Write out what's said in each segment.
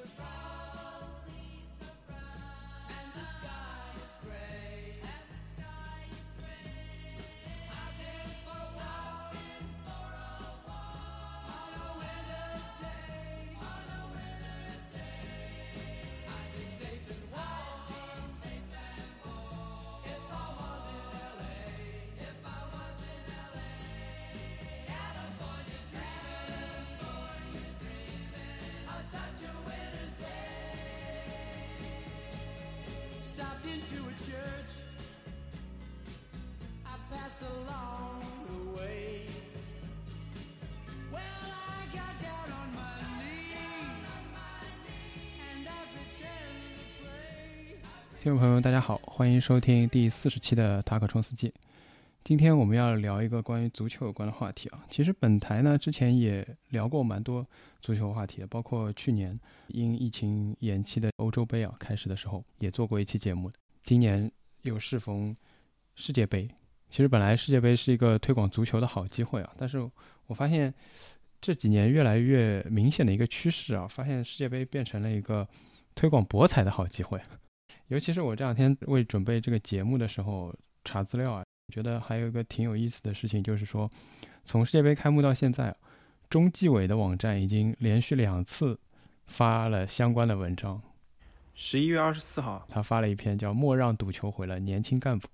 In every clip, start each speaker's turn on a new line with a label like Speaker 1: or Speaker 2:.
Speaker 1: goodbye. Stopped into a church. I passed along the way. Well,
Speaker 2: 听众朋友们，大家好，欢迎收听第四十期的塔可冲司机。今天我们要聊一个关于足球有关的话题。其实本台呢之前也聊过蛮多足球话题的，包括去年因疫情延期的欧洲杯啊开始的时候，也做过一期节目。今年又适逢世界杯，其实本来世界杯是一个推广足球的好机会啊，但是我发现这几年越来越明显的一个趋势啊，发现世界杯变成了一个推广博彩的好机会。尤其是我这两天为准备这个节目的时候查资料啊，觉得还有一个挺有意思的事情，就是说从世界杯开幕到现在，中纪委的网站已经连续两次发了相关的文章。十一月二十四号，他发了一篇叫“莫让赌球毁了年轻干部”；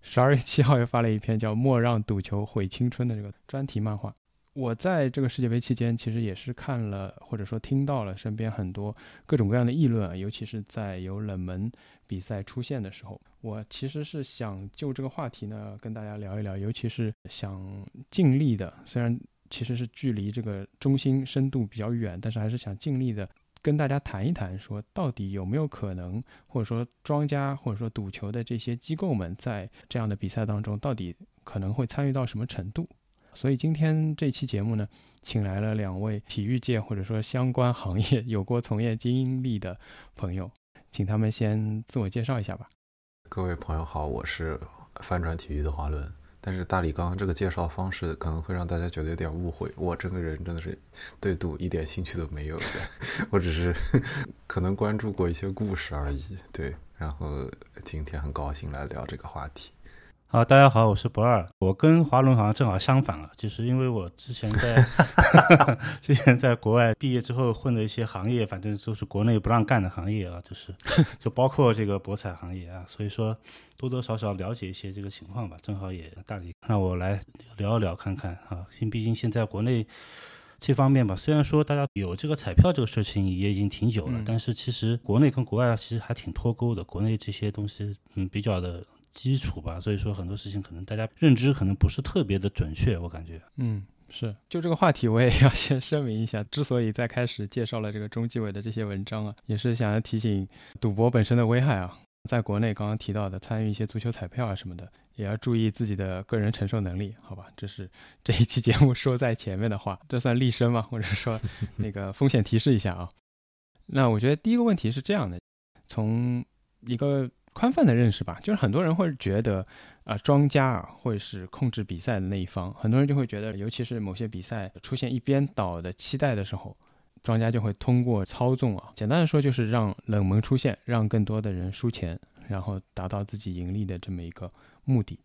Speaker 2: 十二月七号又发了一篇叫“莫让赌球毁青春”的这个专题漫画。我在这个世界杯期间，其实也是看了或者说听到了身边很多各种各样的议论啊，尤其是在有冷门比赛出现的时候，我其实是想就这个话题呢跟大家聊一聊，尤其是想尽力的，虽然其实是距离这个中心深度比较远，但是还是想尽力的跟大家谈一谈，说到底有没有可能，或者说庄家或者说赌球的这些机构们在这样的比赛当中，到底可能会参与到什么程度？所以今天这期节目呢，请来了两位体育界或者说相关行业有过从业经历的朋友，请他们先自我介绍一下吧。
Speaker 3: 各位朋友好，我是翻转体育的华伦。但是大理刚刚这个介绍方式可能会让大家觉得有点误会，我这个人真的是对赌一点兴趣都没有的，我只是 可能关注过一些故事而已。对，然后今天很高兴来聊这个话题。
Speaker 4: 好，大家好，我是博二。我跟华伦好像正好相反啊，就是因为我之前在 之前在国外毕业之后混的一些行业，反正都是国内不让干的行业啊，就是 就包括这个博彩行业啊，所以说多多少少了解一些这个情况吧。正好也大理让我来聊一聊看看啊，因毕竟现在国内这方面吧，虽然说大家有这个彩票这个事情也已经挺久了，
Speaker 2: 嗯
Speaker 4: 但是其实国内跟国外其实还挺脱钩的。国内这些东西嗯比较的基础吧，所以说很多事情可能大家认知可能不是特别的准确，我感觉。
Speaker 2: 嗯，是，就这个话题，我也要先声明一下，之所以在开始介绍了这个中纪委的这些文章啊，也是想要提醒赌博本身的危害啊。在国内刚刚提到的参与一些足球彩票啊什么的，也要注意自己的个人承受能力，好吧？这是这一期节目说在前面的话，这算立身吗？或者说 那个风险提示一下啊？那我觉得第一个问题是这样的，从一个宽泛的认识吧，就是很多人会觉得啊、庄家啊会是控制比赛的那一方，很多人就会觉得，尤其是某些比赛出现一边倒的期待的时候，庄家就会通过操纵啊，简单的说就是让冷门出现，让更多的人输钱，然后达到自己盈利的这么一个目的。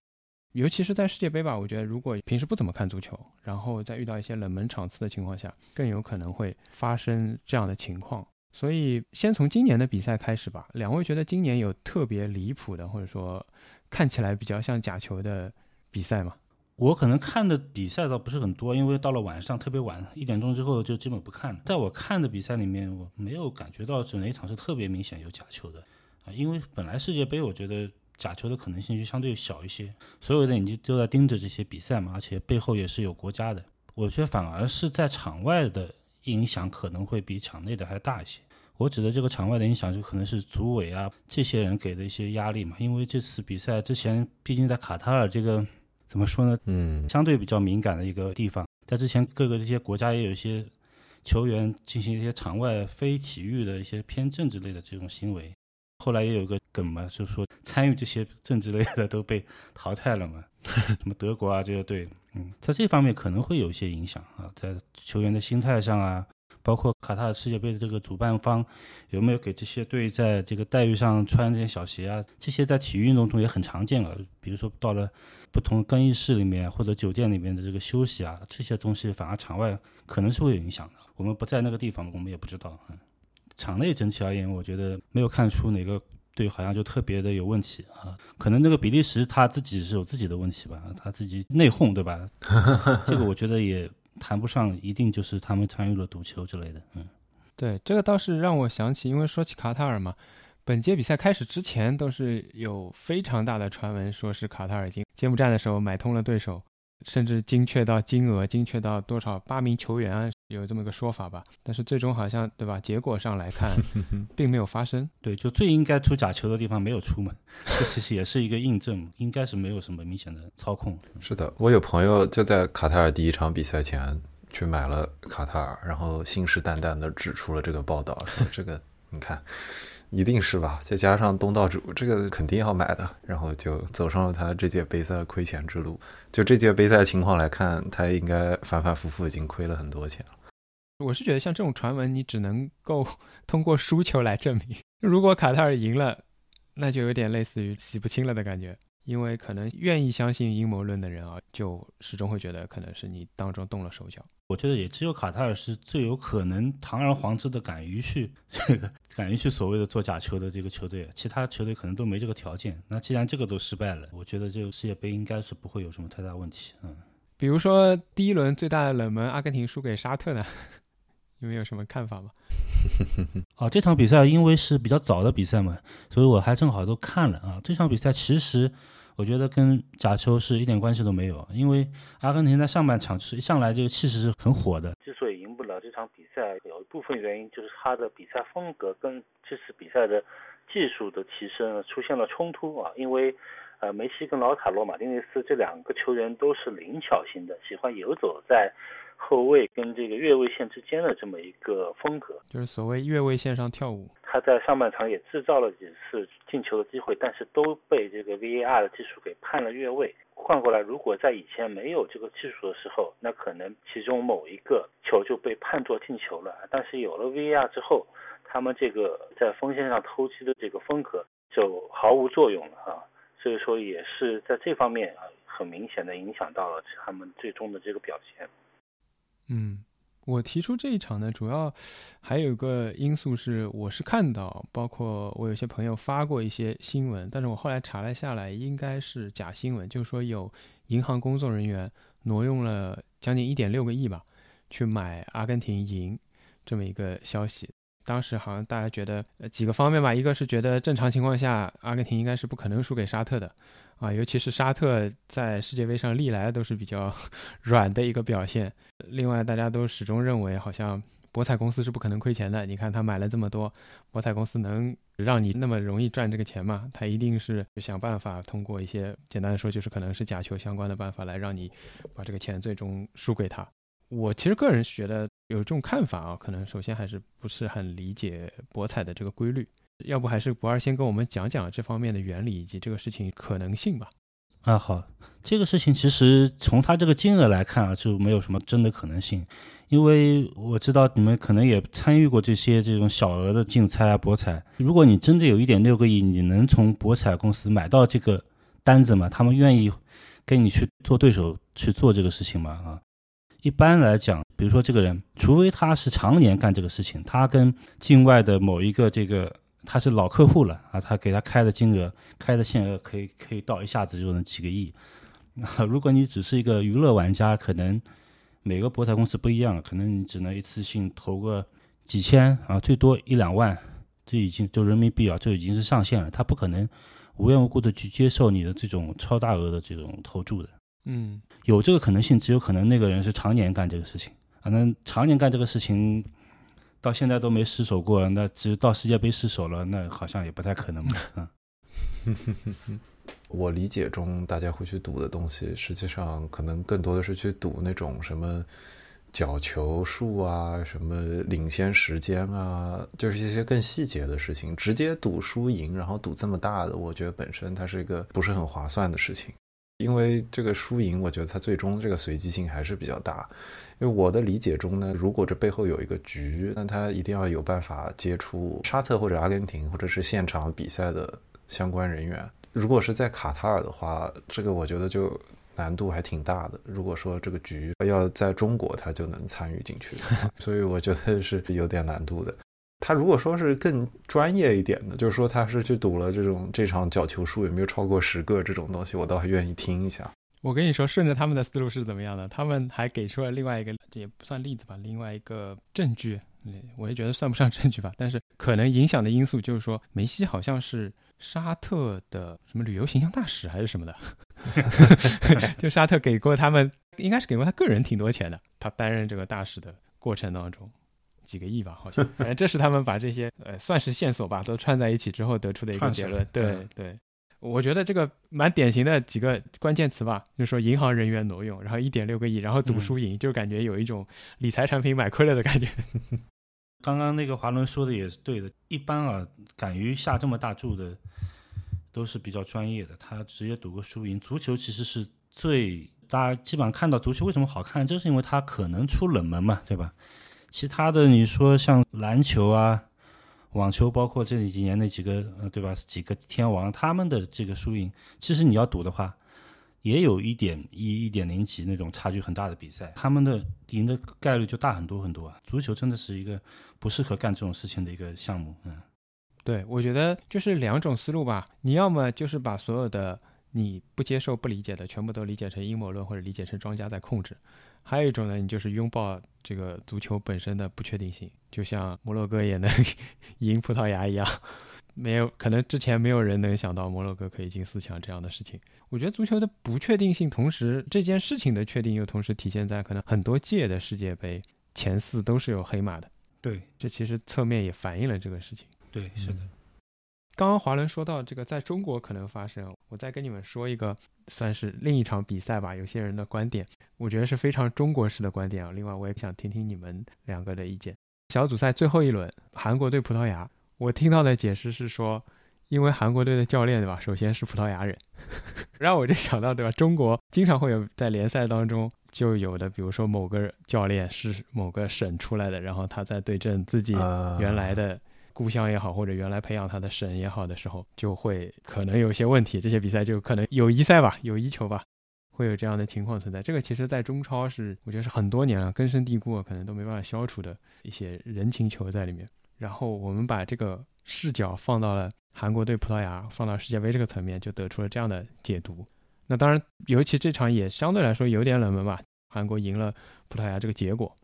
Speaker 2: 尤其是在世界杯吧，我觉得如果平时不怎么看足球，然后在遇到一些冷门场次的情况下，更有可能会发生这样的情况。所以，先从今年的比赛开始吧。两位觉得今年有特别离谱的，或者说看起来比较像假球的比赛吗？
Speaker 4: 我可能看的比赛倒不是很多，因为到了晚上特别晚，一点钟之后就基本不看了。在我看的比赛里面，我没有感觉到有哪一场是特别明显有假球的啊，因为本来世界杯我觉得假球的可能性就相对小一些，所有的眼睛都在盯着这些比赛嘛，而且背后也是有国家的。我觉得反而是在场外的影响可能会比场内的还大一些。我指的这个场外的影响，就可能是组委啊这些人给的一些压力嘛，因为这次比赛之前，毕竟在卡塔尔这个怎么说呢，
Speaker 3: 嗯，
Speaker 4: 相对比较敏感的一个地方，在之前各个这些国家也有一些球员进行一些场外非体育的一些偏政治类的这种行为，后来也有个梗嘛，就是说参与这些政治类的都被淘汰了嘛，什么德国啊这些队，嗯，在这方面可能会有一些影响啊，在球员的心态上啊，包括卡塔尔世界杯的这个主办方有没有给这些队在这个待遇上穿这些小鞋啊？这些在体育运动中也很常见了。比如说到了不同更衣室里面或者酒店里面的这个休息啊，这些东西反而场外可能是会有影响的。我们不在那个地方，我们也不知道。嗯，场内整体而言，我觉得没有看出哪个队好像就特别的有问题啊。可能那个比利时他自己是有自己的问题吧，他自己内讧，对吧？这个我觉得也。谈不上一定就是他们参与了赌球之类的，嗯，
Speaker 2: 对，这个倒是让我想起，因为说起卡塔尔嘛，本届比赛开始之前都是有非常大的传闻，说是卡塔尔已经揭幕战的时候买通了对手。甚至精确到金额，精确到多少八名球员啊，有这么个说法吧？但是最终好像对吧？结果上来看，并没有发生。
Speaker 4: 对，就最应该出假球的地方没有出门，这其实也是一个印证，应该是没有什么明显的操控。
Speaker 3: 是的，我有朋友就在卡塔尔第一场比赛前去买了卡塔尔，然后信誓旦旦的指出了这个报道，说这个你看。一定是吧，再加上东道主，这个肯定要买的，然后就走上了他这届杯赛亏钱之路。就这届杯赛情况来看，他应该反反复复已经亏了很多钱了。
Speaker 2: 我是觉得像这种传闻，你只能够 通过输球来证明。如果卡塔尔赢了，那就有点类似于洗不清了的感觉。因为可能愿意相信阴谋论的人啊，就始终会觉得可能是你当中动了手脚。
Speaker 4: 我觉得也只有卡塔尔是最有可能堂而皇之的敢于去 这个敢于去所谓的做假球的这个球队，其他球队可能都没这个条件。那既然这个都失败了，我觉得这个世界杯应该是不会有什么太大问题。嗯，
Speaker 2: 比如说第一轮最大的冷门阿根廷输给沙特呢，你们有什么看法吗？
Speaker 4: 啊，这场比赛因为是比较早的比赛嘛，所以我还正好都看了啊。这场比赛其实。我觉得跟假球是一点关系都没有，因为阿根廷在上半场是一上来这个气势是很火的。
Speaker 5: 之所以赢不了这场比赛，有一部分原因就是他的比赛风格跟这次比赛的技术的提升出现了冲突啊。因为呃，梅西跟老塔罗马丁内斯这两个球员都是灵巧型的，喜欢游走在后卫跟这个越位线之间的这么一个风格，
Speaker 2: 就是所谓越位线上跳舞。
Speaker 5: 他在上半场也制造了几次进球的机会，但是都被这个 VAR 的技术给判了越位。换过来，如果在以前没有这个技术的时候，那可能其中某一个球就被判作进球了。但是有了 VAR 之后，他们这个在锋线上偷鸡的这个风格就毫无作用了啊。所以说也是在这方面啊，很明显的影响到了他们最终的这个表现。
Speaker 2: 嗯。我提出这一场呢，主要还有个因素是，我是看到，包括我有些朋友发过一些新闻，但是我后来查了下来，应该是假新闻，就是说有银行工作人员挪用了将近一点六个亿吧，去买阿根廷银这么一个消息。当时好像大家觉得呃几个方面吧，一个是觉得正常情况下阿根廷应该是不可能输给沙特的。啊，尤其是沙特在世界杯上历来都是比较 软的一个表现。另外，大家都始终认为，好像博彩公司是不可能亏钱的。你看他买了这么多，博彩公司能让你那么容易赚这个钱吗？他一定是想办法通过一些简单的说，就是可能是假球相关的办法来让你把这个钱最终输给他。我其实个人觉得有这种看法啊，可能首先还是不是很理解博彩的这个规律。要不还是不二先跟我们讲讲这方面的原理以及这个事情可能性吧。
Speaker 4: 啊，好，这个事情其实从它这个金额来看啊，就没有什么真的可能性，因为我知道你们可能也参与过这些这种小额的竞猜啊、博彩。如果你真的有一点六个亿，你能从博彩公司买到这个单子吗？他们愿意跟你去做对手去做这个事情吗？啊，一般来讲，比如说这个人，除非他是常年干这个事情，他跟境外的某一个这个。他是老客户了啊，他给他开的金额、开的限额可以可以到一下子就能几个亿。如果你只是一个娱乐玩家，可能每个博彩公司不一样，可能你只能一次性投个几千啊，最多一两万，这已经就人民币啊，这已经是上限了。他不可能无缘无故的去接受你的这种超大额的这种投注的。
Speaker 2: 嗯，
Speaker 4: 有这个可能性，只有可能那个人是常年干这个事情反正常年干这个事情。到现在都没失手过，那只到世界杯失手了，那好像也不太可能吧？
Speaker 3: 嗯，我理解中大家会去赌的东西，实际上可能更多的是去赌那种什么角球数啊，什么领先时间啊，就是一些更细节的事情。直接赌输赢，然后赌这么大的，我觉得本身它是一个不是很划算的事情。因为这个输赢，我觉得它最终这个随机性还是比较大。因为我的理解中呢，如果这背后有一个局，那他一定要有办法接触沙特或者阿根廷，或者是现场比赛的相关人员。如果是在卡塔尔的话，这个我觉得就难度还挺大的。如果说这个局要在中国，他就能参与进去，所以我觉得是有点难度的。他如果说是更专业一点的，就是说他是去赌了这种这场角球数有没有超过十个这种东西，我倒还愿意听一下。
Speaker 2: 我跟你说，顺着他们的思路是怎么样的？他们还给出了另外一个，这也不算例子吧，另外一个证据，我也觉得算不上证据吧。但是可能影响的因素就是说，梅西好像是沙特的什么旅游形象大使还是什么的，就沙特给过他们，应该是给过他个人挺多钱的。他担任这个大使的过程当中，几个亿吧，好像。反正这是他们把这些呃算是线索吧，都串在一起之后得出的一个结论。对
Speaker 4: 嗯
Speaker 2: 对。我觉得这个蛮典型的几个关键词吧，就是说银行人员挪用，然后一点六个亿，然后赌输赢，就感觉有一种理财产品买亏了的感觉。
Speaker 4: 刚刚那个华伦说的也是对的，一般啊，敢于下这么大注的都是比较专业的，他直接赌个输赢。足球其实是最大家基本上看到足球为什么好看，就是因为它可能出冷门嘛，对吧？其他的你说像篮球啊、网球，包括这几年那几个，对吧？几个天王他们的这个输赢，其实你要赌的话，也有一点一、一点零几那种差距很大的比赛，他们的赢的概率就大很多很多啊。足球真的是一个不适合干这种事情的一个项目，嗯。
Speaker 2: 对，我觉得就是两种思路吧。你要么就是把所有的你不接受、不理解的，全部都理解成阴谋论，或者理解成庄家在控制；还有一种呢，你就是拥抱这个足球本身的不确定性，就像摩洛哥也能 赢葡萄牙一样。没有，可能之前没有人能想到摩洛哥可以进四强这样的事情。我觉得足球的不确定性，同时这件事情的确定又同时体现在可能很多届的世界杯前四都是有黑马的。
Speaker 4: 对
Speaker 2: 这其实侧面也反映了这个事情。
Speaker 4: 对，是的，
Speaker 2: 刚刚华伦说到这个在中国可能发生，我再跟你们说一个算是另一场比赛吧，有些人的观点，我觉得是非常中国式的观点啊。另外，我也想听听你们两个的意见。小组赛最后一轮，韩国对葡萄牙，我听到的解释是说，因为韩国队的教练对吧，首先是葡萄牙人，让我就想到对吧，中国经常会有在联赛当中就有的，比如说某个教练是某个省出来的，然后他在对阵自己原来的故乡也好，或者原来培养他的省也好的时候，就会可能有些问题。这些比赛就可能友谊赛吧，友谊球吧，会有这样的情况存在。这个其实在中超是我觉得是很多年了，根深蒂固，可能都没办法消除的一些人情球在里面。然后我们把这个视角放到了韩国对葡萄牙，放到世界杯这个层面，就得出了这样的解读。那当然，尤其这场也相对来说有点冷门吧，韩国赢了葡萄牙这个结果。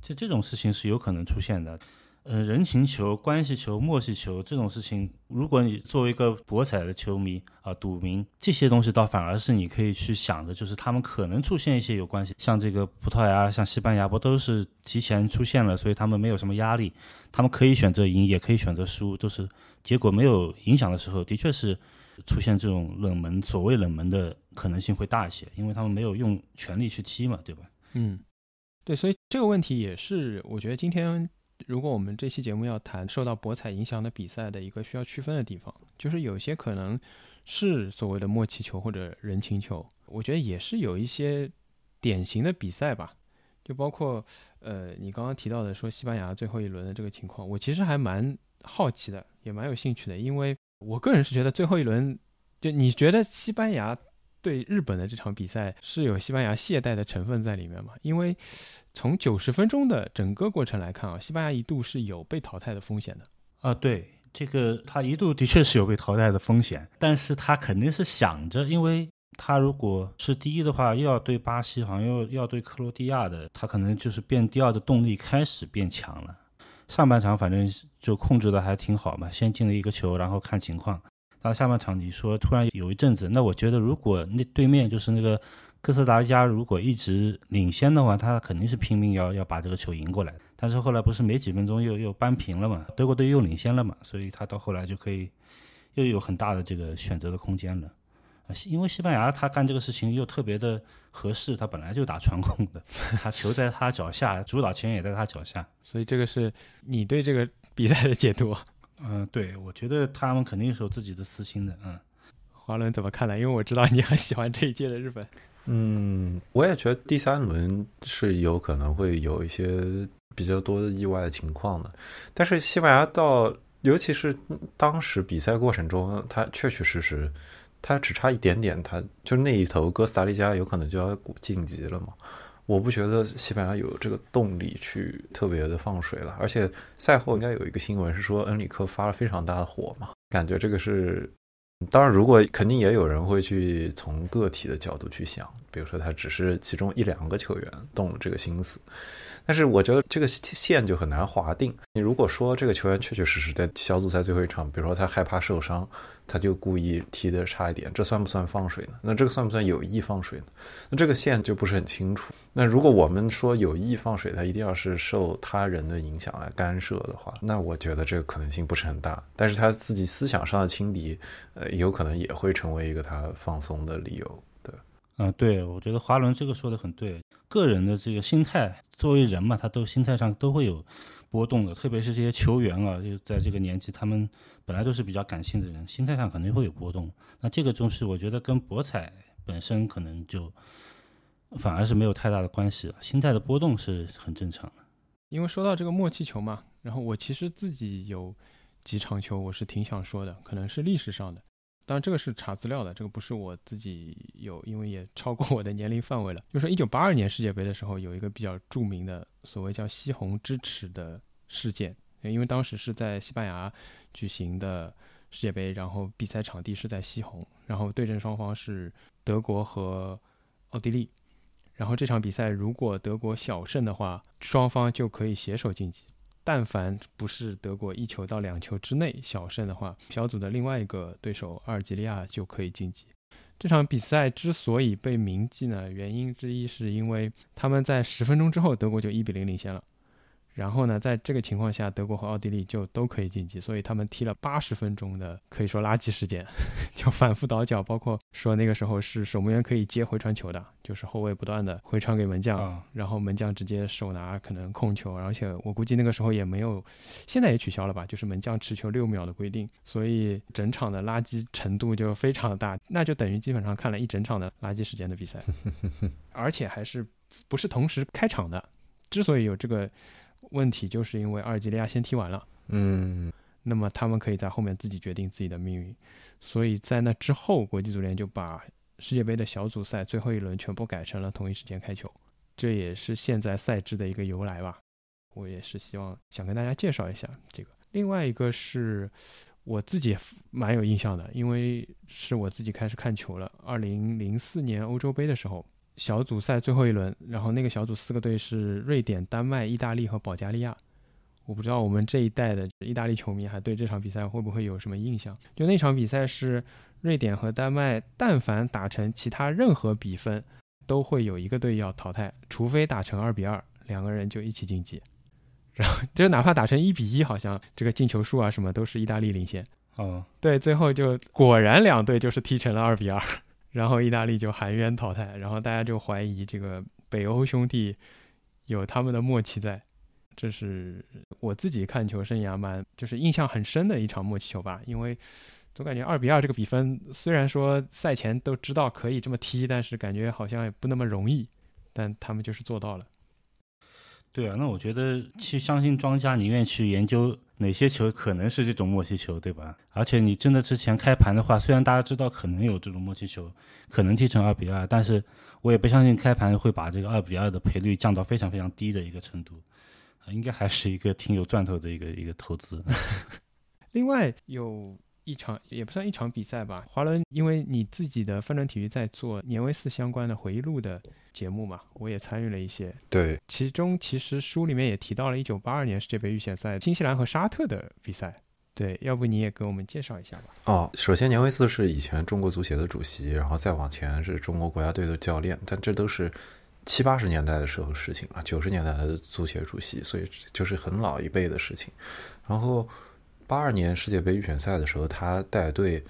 Speaker 4: 就这种事情是有可能出现的。呃，人情球、关系球、默契球这种事情，如果你作为一个博彩的球迷啊、赌民，这些东西倒反而是你可以去想的，就是他们可能出现一些有关系，像这个葡萄牙、像西班牙，不都是提前出现了，所以他们没有什么压力，他们可以选择赢，也可以选择输，都是结果没有影响的时候，的确是出现这种冷门，所谓冷门的可能性会大一些，因为他们没有用全力去踢嘛，对吧？
Speaker 2: 嗯，对，所以这个问题也是我觉得今天如果我们这期节目要谈受到博彩影响的比赛的一个需要区分的地方，就是有些可能是所谓的默契球或者人情球，我觉得也是有一些典型的比赛吧，就包括呃你刚刚提到的说西班牙最后一轮的这个情况，我其实还蛮好奇的，也蛮有兴趣的，因为我个人是觉得最后一轮，就你觉得西班牙对日本的这场比赛是有西班牙懈怠的成分在里面嘛？因为从九十分钟的整个过程来看啊，西班牙一度是有被淘汰的风险的。
Speaker 4: 啊，对，这个他一度的确是有被淘汰的风险，但是他肯定是想着，因为他如果是第一的话，又要对巴西，好像又要对克罗地亚的，他可能就是变第二的动力开始变强了。上半场反正就控制的还挺好嘛，先进了一个球，然后看情况。到下半场你说突然有一阵子，那我觉得如果那对面就是那个哥斯达黎加，如果一直领先的话，他肯定是拼命要要把这个球赢过来。但是后来不是没几分钟又又扳平了嘛，德国队又领先了嘛，所以他到后来就可以又有很大的这个选择的空间了。啊，西因为西班牙他干这个事情又特别的合适，他本来就打传控的，他球在他脚下，主导权也在他脚下。
Speaker 2: 所以这个是你对这个比赛的解读。
Speaker 4: 嗯，对，我觉得他们肯定是有自己的私心的。嗯，
Speaker 2: 华华伦怎么看呢？因为我知道你很喜欢这一届的日本。
Speaker 3: 嗯，我也觉得第三轮是有可能会有一些比较多的意外的情况的，但是西班牙到，尤其是当时比赛过程中，他确确实实，他只差一点点，他就那一头哥斯达黎加有可能就要晋级了嘛。我不觉得西班牙有这个动力去特别的放水了，而且赛后应该有一个新闻是说恩里克发了非常大的火嘛，感觉这个是。当然，如果肯定也有人会去从个体的角度去想，比如说他只是其中一两个球员动了这个心思，但是我觉得这个线就很难划定。你如果说这个球员确确实实在小组赛最后一场，比如说他害怕受伤，他就故意踢的差一点，这算不算放水呢？那这个算不算有意放水呢？那这个线就不是很清楚。那如果我们说有意放水，他一定要是受他人的影响来干涉的话，那我觉得这个可能性不是很大。但是他自己思想上的轻敌，呃，有可能也会成为一个他放松的理由。对，
Speaker 4: 嗯，对，我觉得华伦这个说的很对，个人的这个心态，作为人嘛，他都心态上都会有。波动的，特别是这些球员啊，就在这个年纪，他们本来都是比较感性的人，心态上可能会有波动。那这个东西，我觉得跟博彩本身可能就反而是没有太大的关系。心态的波动是很正常的。
Speaker 2: 因为说到这个默契球嘛，然后我其实自己有几场球，我是挺想说的，可能是历史上的。当然，这个是查资料的，这个不是我自己有，因为也超过我的年龄范围了。就是一九八二年世界杯的时候，有一个比较著名的所谓叫“西红之耻”的事件，因为当时是在西班牙举行的世界杯，然后比赛场地是在西红，然后对阵双方是德国和奥地利，然后这场比赛如果德国小胜的话，双方就可以携手晋级。但凡不是德国一球到两球之内小胜的话，小组的另外一个对手阿尔及利亚就可以晋级。这场比赛之所以被铭记呢，原因之一是因为他们在十分钟之后德国就一比零领先了。然后呢，在这个情况下，德国和奥地利就都可以晋级，所以他们踢了八十分钟的可以说垃圾时间，就反复倒脚，包括说那个时候是守门员可以接回传球的，就是后卫不断的回传给门将，然后门将直接手拿可能控球，而且我估计那个时候也没有，现在也取消了吧，就是门将持球六秒的规定，所以整场的垃圾程度就非常大，那就等于基本上看了一整场的垃圾时间的比赛，而且还是不是同时开场的，之所以有这个。问题就是因为阿尔及利亚先踢完了，
Speaker 3: 嗯，
Speaker 2: 那么他们可以在后面自己决定自己的命运，所以在那之后，国际足联就把世界杯的小组赛最后一轮全部改成了同一时间开球，这也是现在赛制的一个由来吧。我也是希望想跟大家介绍一下这个。另外一个是我自己蛮有印象的，因为是我自己开始看球了。二零零四年欧洲杯的时候。小组赛最后一轮，然后那个小组四个队是瑞典、丹麦、意大利和保加利亚。我不知道我们这一代的意大利球迷还对这场比赛会不会有什么印象？就那场比赛是瑞典和丹麦，但凡打成其他任何比分，都会有一个队要淘汰，除非打成二比二，两个人就一起晋级。然后就哪怕打成一比一，好像这个进球数啊什么都是意大利领先。
Speaker 4: 哦，
Speaker 2: 对，最后就果然两队就是踢成了二比二。然后意大利就含冤淘汰，然后大家就怀疑这个北欧兄弟有他们的默契在，这是我自己看球生涯蛮就是印象很深的一场默契球吧，因为总感觉二比二这个比分，虽然说赛前都知道可以这么踢，但是感觉好像也不那么容易，但他们就是做到了。
Speaker 4: 对啊，那我觉得去相信庄家，宁愿去研究哪些球可能是这种默契球，对吧？而且你真的之前开盘的话，虽然大家知道可能有这种默契球，可能踢成二比二，但是我也不相信开盘会把这个二比二的赔率降到非常非常低的一个程度，应该还是一个挺有赚头的一个一个投资。
Speaker 2: 另外有。一场也不算一场比赛吧，华伦，因为你自己的翻转体育在做年维四相关的回忆录的节目嘛，我也参与了一些。
Speaker 3: 对，
Speaker 2: 其中其实书里面也提到了1982年世界杯预选赛新西兰和沙特的比赛。对，要不你也给我们介绍一下吧？
Speaker 3: 哦，首先年维四是以前中国足协的主席，然后再往前是中国国家队的教练，但这都是七八十年代的时候事情了，九十年代的足协主席，所以就是很老一辈的事情。然后。八二年世界杯预选赛的时候，他带队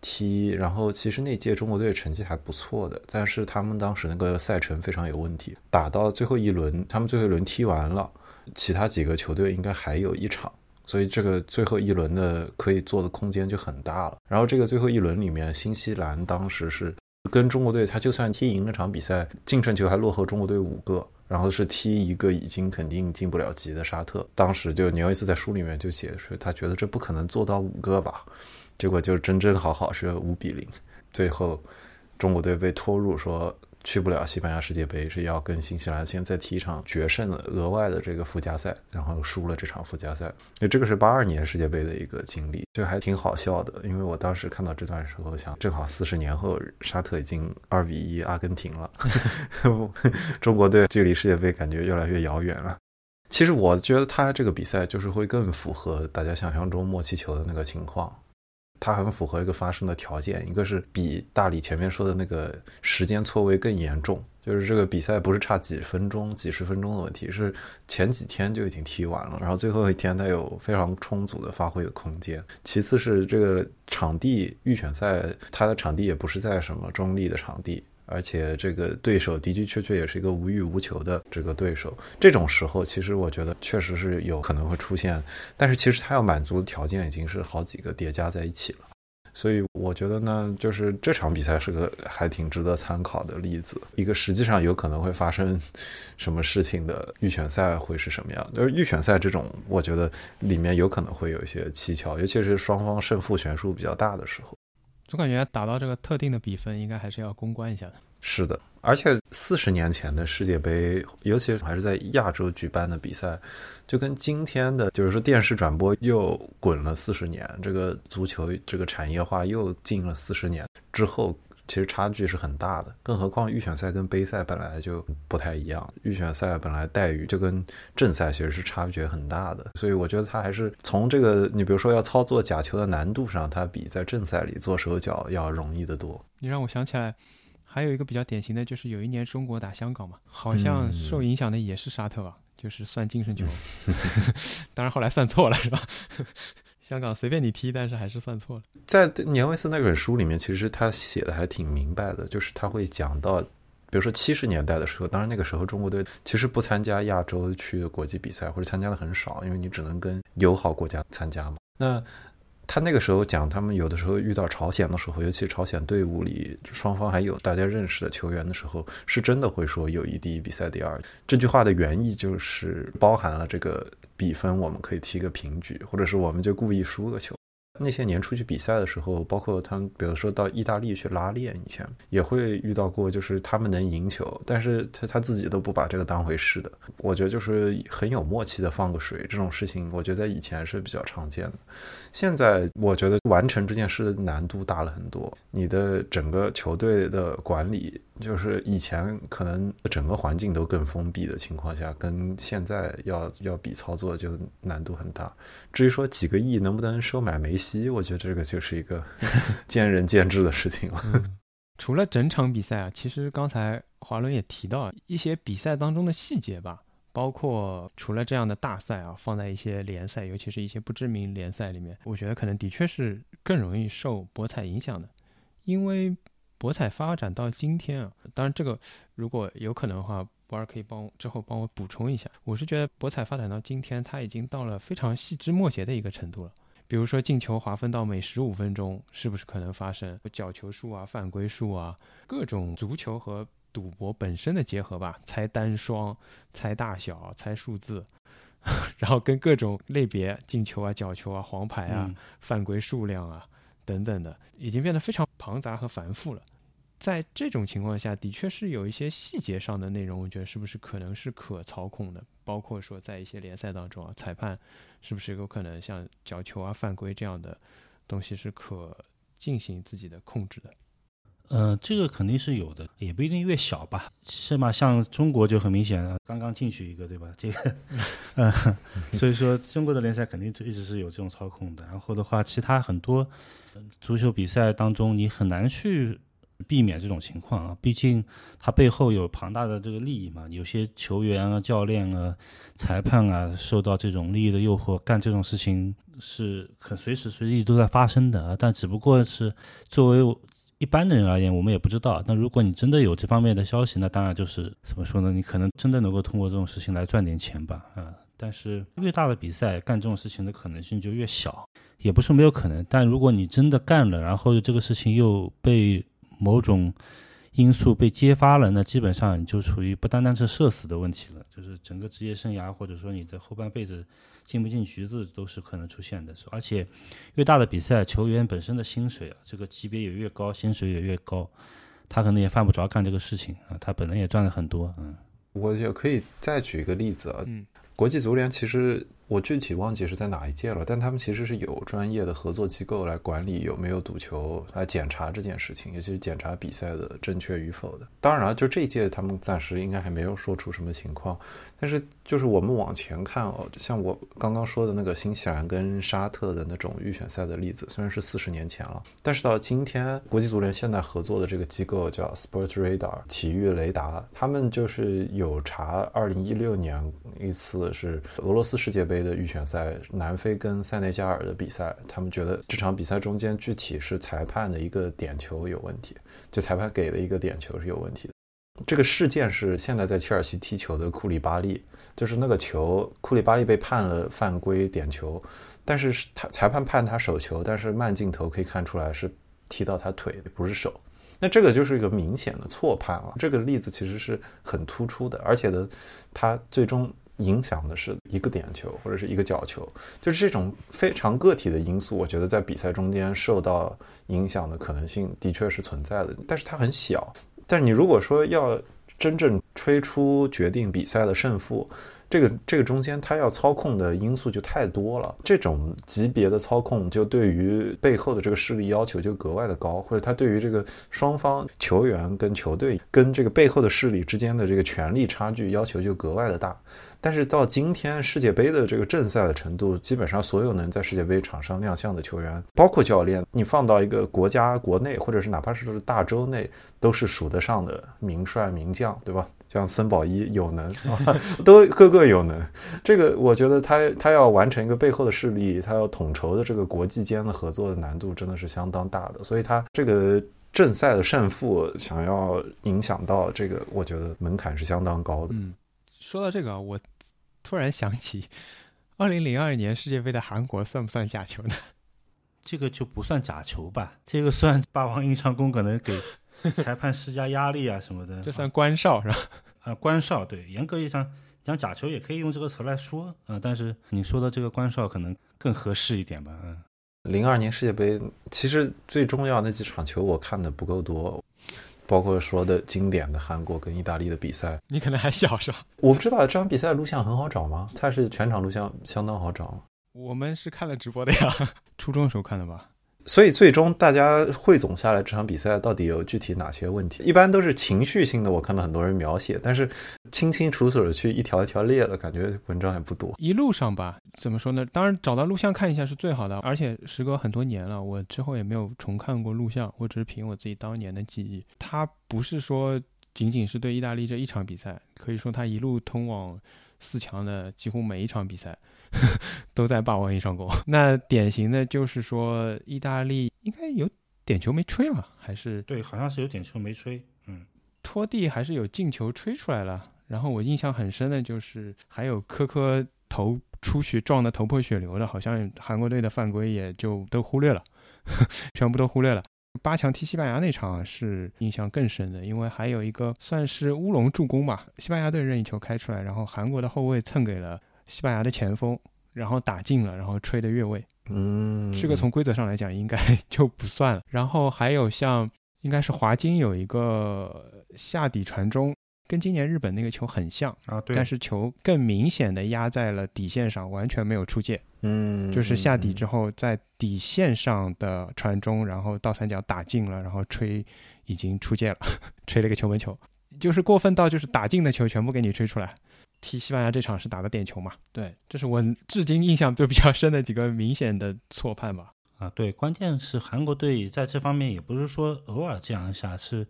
Speaker 3: 踢，然后其实那届中国队成绩还不错的，但是他们当时那个赛程非常有问题，打到最后一轮，他们最后一轮踢完了，其他几个球队应该还有一场，所以这个最后一轮的可以做的空间就很大了。然后这个最后一轮里面，新西兰当时是跟中国队，他就算踢赢那场比赛，净胜球还落后中国队五个，然后是踢一个已经肯定进不了级的沙特。当时就牛伊斯在书里面就写说，他觉得这不可能做到五个吧，结果就真真好好是五比零，最后中国队被拖入说。去不了西班牙世界杯，是要跟新西兰先再踢一场决胜的额外的这个附加赛，然后输了这场附加赛。因为这个是八二年世界杯的一个经历，就还挺好笑的。因为我当时看到这段时候，想正好四十年后沙特已经二比一阿根廷了，中国队距离世界杯感觉越来越遥远了。其实我觉得他这个比赛就是会更符合大家想象中默契球的那个情况。它很符合一个发生的条件，一个是比大理前面说的那个时间错位更严重，就是这个比赛不是差几分钟、几十分钟的问题，是前几天就已经踢完了，然后最后一天它有非常充足的发挥的空间。其次是这个场地预选赛，它的场地也不是在什么中立的场地。而且这个对手的的确确也是一个无欲无求的这个对手，这种时候其实我觉得确实是有可能会出现，但是其实他要满足的条件已经是好几个叠加在一起了，所以我觉得呢，就是这场比赛是个还挺值得参考的例子，一个实际上有可能会发生什么事情的预选赛会是什么样，就是预选赛这种，我觉得里面有可能会有一些蹊跷，尤其是双方胜负悬殊比较大的时候。
Speaker 2: 总感觉打到这个特定的比分，应该还是要公关一下的。
Speaker 3: 是的，而且四十年前的世界杯，尤其还是在亚洲举办的比赛，就跟今天的，就是说电视转播又滚了四十年，这个足球这个产业化又进了四十年之后。其实差距是很大的，更何况预选赛跟杯赛本来就不太一样。预选赛本来待遇就跟正赛其实是差距很大的，所以我觉得他还是从这个，你比如说要操作假球的难度上，他比在正赛里做手脚要容易得多。
Speaker 2: 你让我想起来，还有一个比较典型的就是有一年中国打香港嘛，好像受影响的也是沙特吧，就是算净胜球，当然后来算错了是吧？香港随便你踢，但是还是算错了。
Speaker 3: 在年维斯那本书里面，其实他写的还挺明白的，就是他会讲到，比如说七十年代的时候，当然那个时候中国队其实不参加亚洲区的国际比赛，或者参加的很少，因为你只能跟友好国家参加嘛。那他那个时候讲，他们有的时候遇到朝鲜的时候，尤其朝鲜队伍里双方还有大家认识的球员的时候，是真的会说友谊第一，比赛第二。这句话的原意就是包含了这个比分，我们可以踢个平局，或者是我们就故意输个球。那些年出去比赛的时候，包括他们，比如说到意大利去拉练，以前也会遇到过，就是他们能赢球，但是他他自己都不把这个当回事的。我觉得就是很有默契的放个水，这种事情，我觉得在以前是比较常见的。现在我觉得完成这件事的难度大了很多，你的整个球队的管理。就是以前可能整个环境都更封闭的情况下，跟现在要要比操作就难度很大。至于说几个亿能不能收买梅西，我觉得这个就是一个 见仁见智的事情了。
Speaker 2: 除了整场比赛啊，其实刚才华伦也提到一些比赛当中的细节吧，包括除了这样的大赛啊，放在一些联赛，尤其是一些不知名联赛里面，我觉得可能的确是更容易受博彩影响的，因为。博彩发展到今天啊，当然这个如果有可能的话，博尔可以帮之后帮我补充一下。我是觉得博彩发展到今天，它已经到了非常细枝末节的一个程度了。比如说进球划分到每十五分钟，是不是可能发生角球数啊、犯规数啊，各种足球和赌博本身的结合吧？猜单双、猜大小、猜数字，然后跟各种类别进球啊、角球啊、黄牌啊、犯规数量啊。等等的，已经变得非常庞杂和繁复了。在这种情况下，的确是有一些细节上的内容，我觉得是不是可能是可操控的？包括说，在一些联赛当中啊，裁判是不是有可能像角球啊、犯规这样的东西是可进行自己的控制的？
Speaker 4: 呃，这个肯定是有的，也不一定越小吧，是吗？像中国就很明显啊，刚刚进去一个，对吧？这个，呃，所以说中国的联赛肯定就一直是有这种操控的。然后的话，其他很多足球比赛当中，你很难去避免这种情况啊，毕竟它背后有庞大的这个利益嘛。有些球员啊、教练啊、裁判啊，受到这种利益的诱惑，干这种事情是很随时随地都在发生的啊。但只不过是作为。一般的人而言，我们也不知道。那如果你真的有这方面的消息，那当然就是怎么说呢？你可能真的能够通过这种事情来赚点钱吧？啊，但是越大的比赛干这种事情的可能性就越小，也不是没有可能。但如果你真的干了，然后这个事情又被某种因素被揭发了，那基本上你就处于不单单是社死的问题了，就是整个职业生涯或者说你的后半辈子进不进局子都是可能出现的。而且越大的比赛，球员本身的薪水啊，这个级别也越高，薪水也越高，他可能也犯不着干这个事情啊，他本人也赚了很多，嗯。
Speaker 3: 我也可以再举一个例子啊，
Speaker 2: 嗯
Speaker 3: 国际足联其实我具体忘记是在哪一届了，但他们其实是有专业的合作机构来管理有没有赌球，来检查这件事情，尤其是检查比赛的正确与否的。当然了，就这一届他们暂时应该还没有说出什么情况，但是就是我们往前看哦，像我刚刚说的那个新西兰跟沙特的那种预选赛的例子，虽然是四十年前了，但是到今天，国际足联现在合作的这个机构叫 Sport Radar 体育雷达，他们就是有查二零一六年一次是俄罗斯世界杯的预选赛，南非跟塞内加尔的比赛，他们觉得这场比赛中间具体是裁判的一个点球有问题，就裁判给的一个点球是有问题的。这个事件是现在在切尔西踢球的库里巴利，就是那个球，库里巴利被判了犯规点球，但是他裁判判他手球，但是慢镜头可以看出来是踢到他腿，不是手。那这个就是一个明显的错判了。这个例子其实是很突出的，而且呢，它最终影响的是一个点球或者是一个角球，就是这种非常个体的因素，我觉得在比赛中间受到影响的可能性的确是存在的，但是它很小。但你如果说要真正吹出决定比赛的胜负，这个这个中间它要操控的因素就太多了。这种级别的操控，就对于背后的这个势力要求就格外的高，或者他对于这个双方球员跟球队跟这个背后的势力之间的这个权力差距要求就格外的大。但是到今天世界杯的这个正赛的程度，基本上所有能在世界杯场上亮相的球员，包括教练，你放到一个国家国内，或者是哪怕是大洲内，都是数得上的名帅名将，对吧？像森保一有能，啊、都个个有能。这个我觉得他他要完成一个背后的势力，他要统筹的这个国际间的合作的难度真的是相当大的，所以他这个。正赛的胜负想要影响到这个，我觉得门槛是相当高的。
Speaker 2: 嗯，说到这个，我突然想起，二零零二年世界杯的韩国算不算假球呢？
Speaker 4: 这个就不算假球吧？这个算霸王硬上弓，可能给裁判施加压力啊什么的。
Speaker 2: 这算关哨是吧？
Speaker 4: 啊，关哨对，严格意义上讲假球也可以用这个词来说啊，但是你说的这个关哨可能更合适一点吧？嗯。
Speaker 3: 零二年世界杯，其实最重要那几场球我看的不够多，包括说的经典的韩国跟意大利的比赛。
Speaker 2: 你可能还小是吧？
Speaker 3: 我不知道这场比赛录像很好找吗？它是全场录像相当好找？
Speaker 2: 我们是看了直播的呀，初中的时候看的吧。
Speaker 3: 所以最终大家汇总下来，这场比赛到底有具体哪些问题？一般都是情绪性的，我看到很多人描写，但是清清楚楚的去一条一条列的感觉，文章也不多。
Speaker 2: 一路上吧，怎么说呢？当然找到录像看一下是最好的，而且时隔很多年了，我之后也没有重看过录像，我只是凭我自己当年的记忆。它不是说仅仅是对意大利这一场比赛，可以说它一路通往四强的几乎每一场比赛。都在霸王硬上弓。那典型的就是说，意大利应该有点球没吹吧？还是
Speaker 4: 对，好像是有点球没吹。嗯，
Speaker 2: 拖地还是有进球吹出来了。然后我印象很深的就是还有科科头出去撞得头破血流的，好像韩国队的犯规也就都忽略了，全部都忽略了。八强踢西班牙那场是印象更深的，因为还有一个算是乌龙助攻吧，西班牙队任意球开出来，然后韩国的后卫蹭给了。西班牙的前锋，然后打进了，然后吹的越位，
Speaker 3: 嗯，
Speaker 2: 这个从规则上来讲应该 就不算了。然后还有像应该是华金有一个下底传中，跟今年日本那个球很像
Speaker 4: 啊，对，
Speaker 2: 但是球更明显的压在了底线上，完全没有出界，
Speaker 3: 嗯，
Speaker 2: 就是下底之后在底线上的传中，然后倒三角打进了，然后吹已经出界了，吹了个球门球，就是过分到就是打进的球全部给你吹出来。踢西班牙这场是打的点球嘛？对，这是我至今印象就比较深的几个明显的错判吧。
Speaker 4: 啊，对，关键是韩国队在这方面也不是说偶尔这样一下，是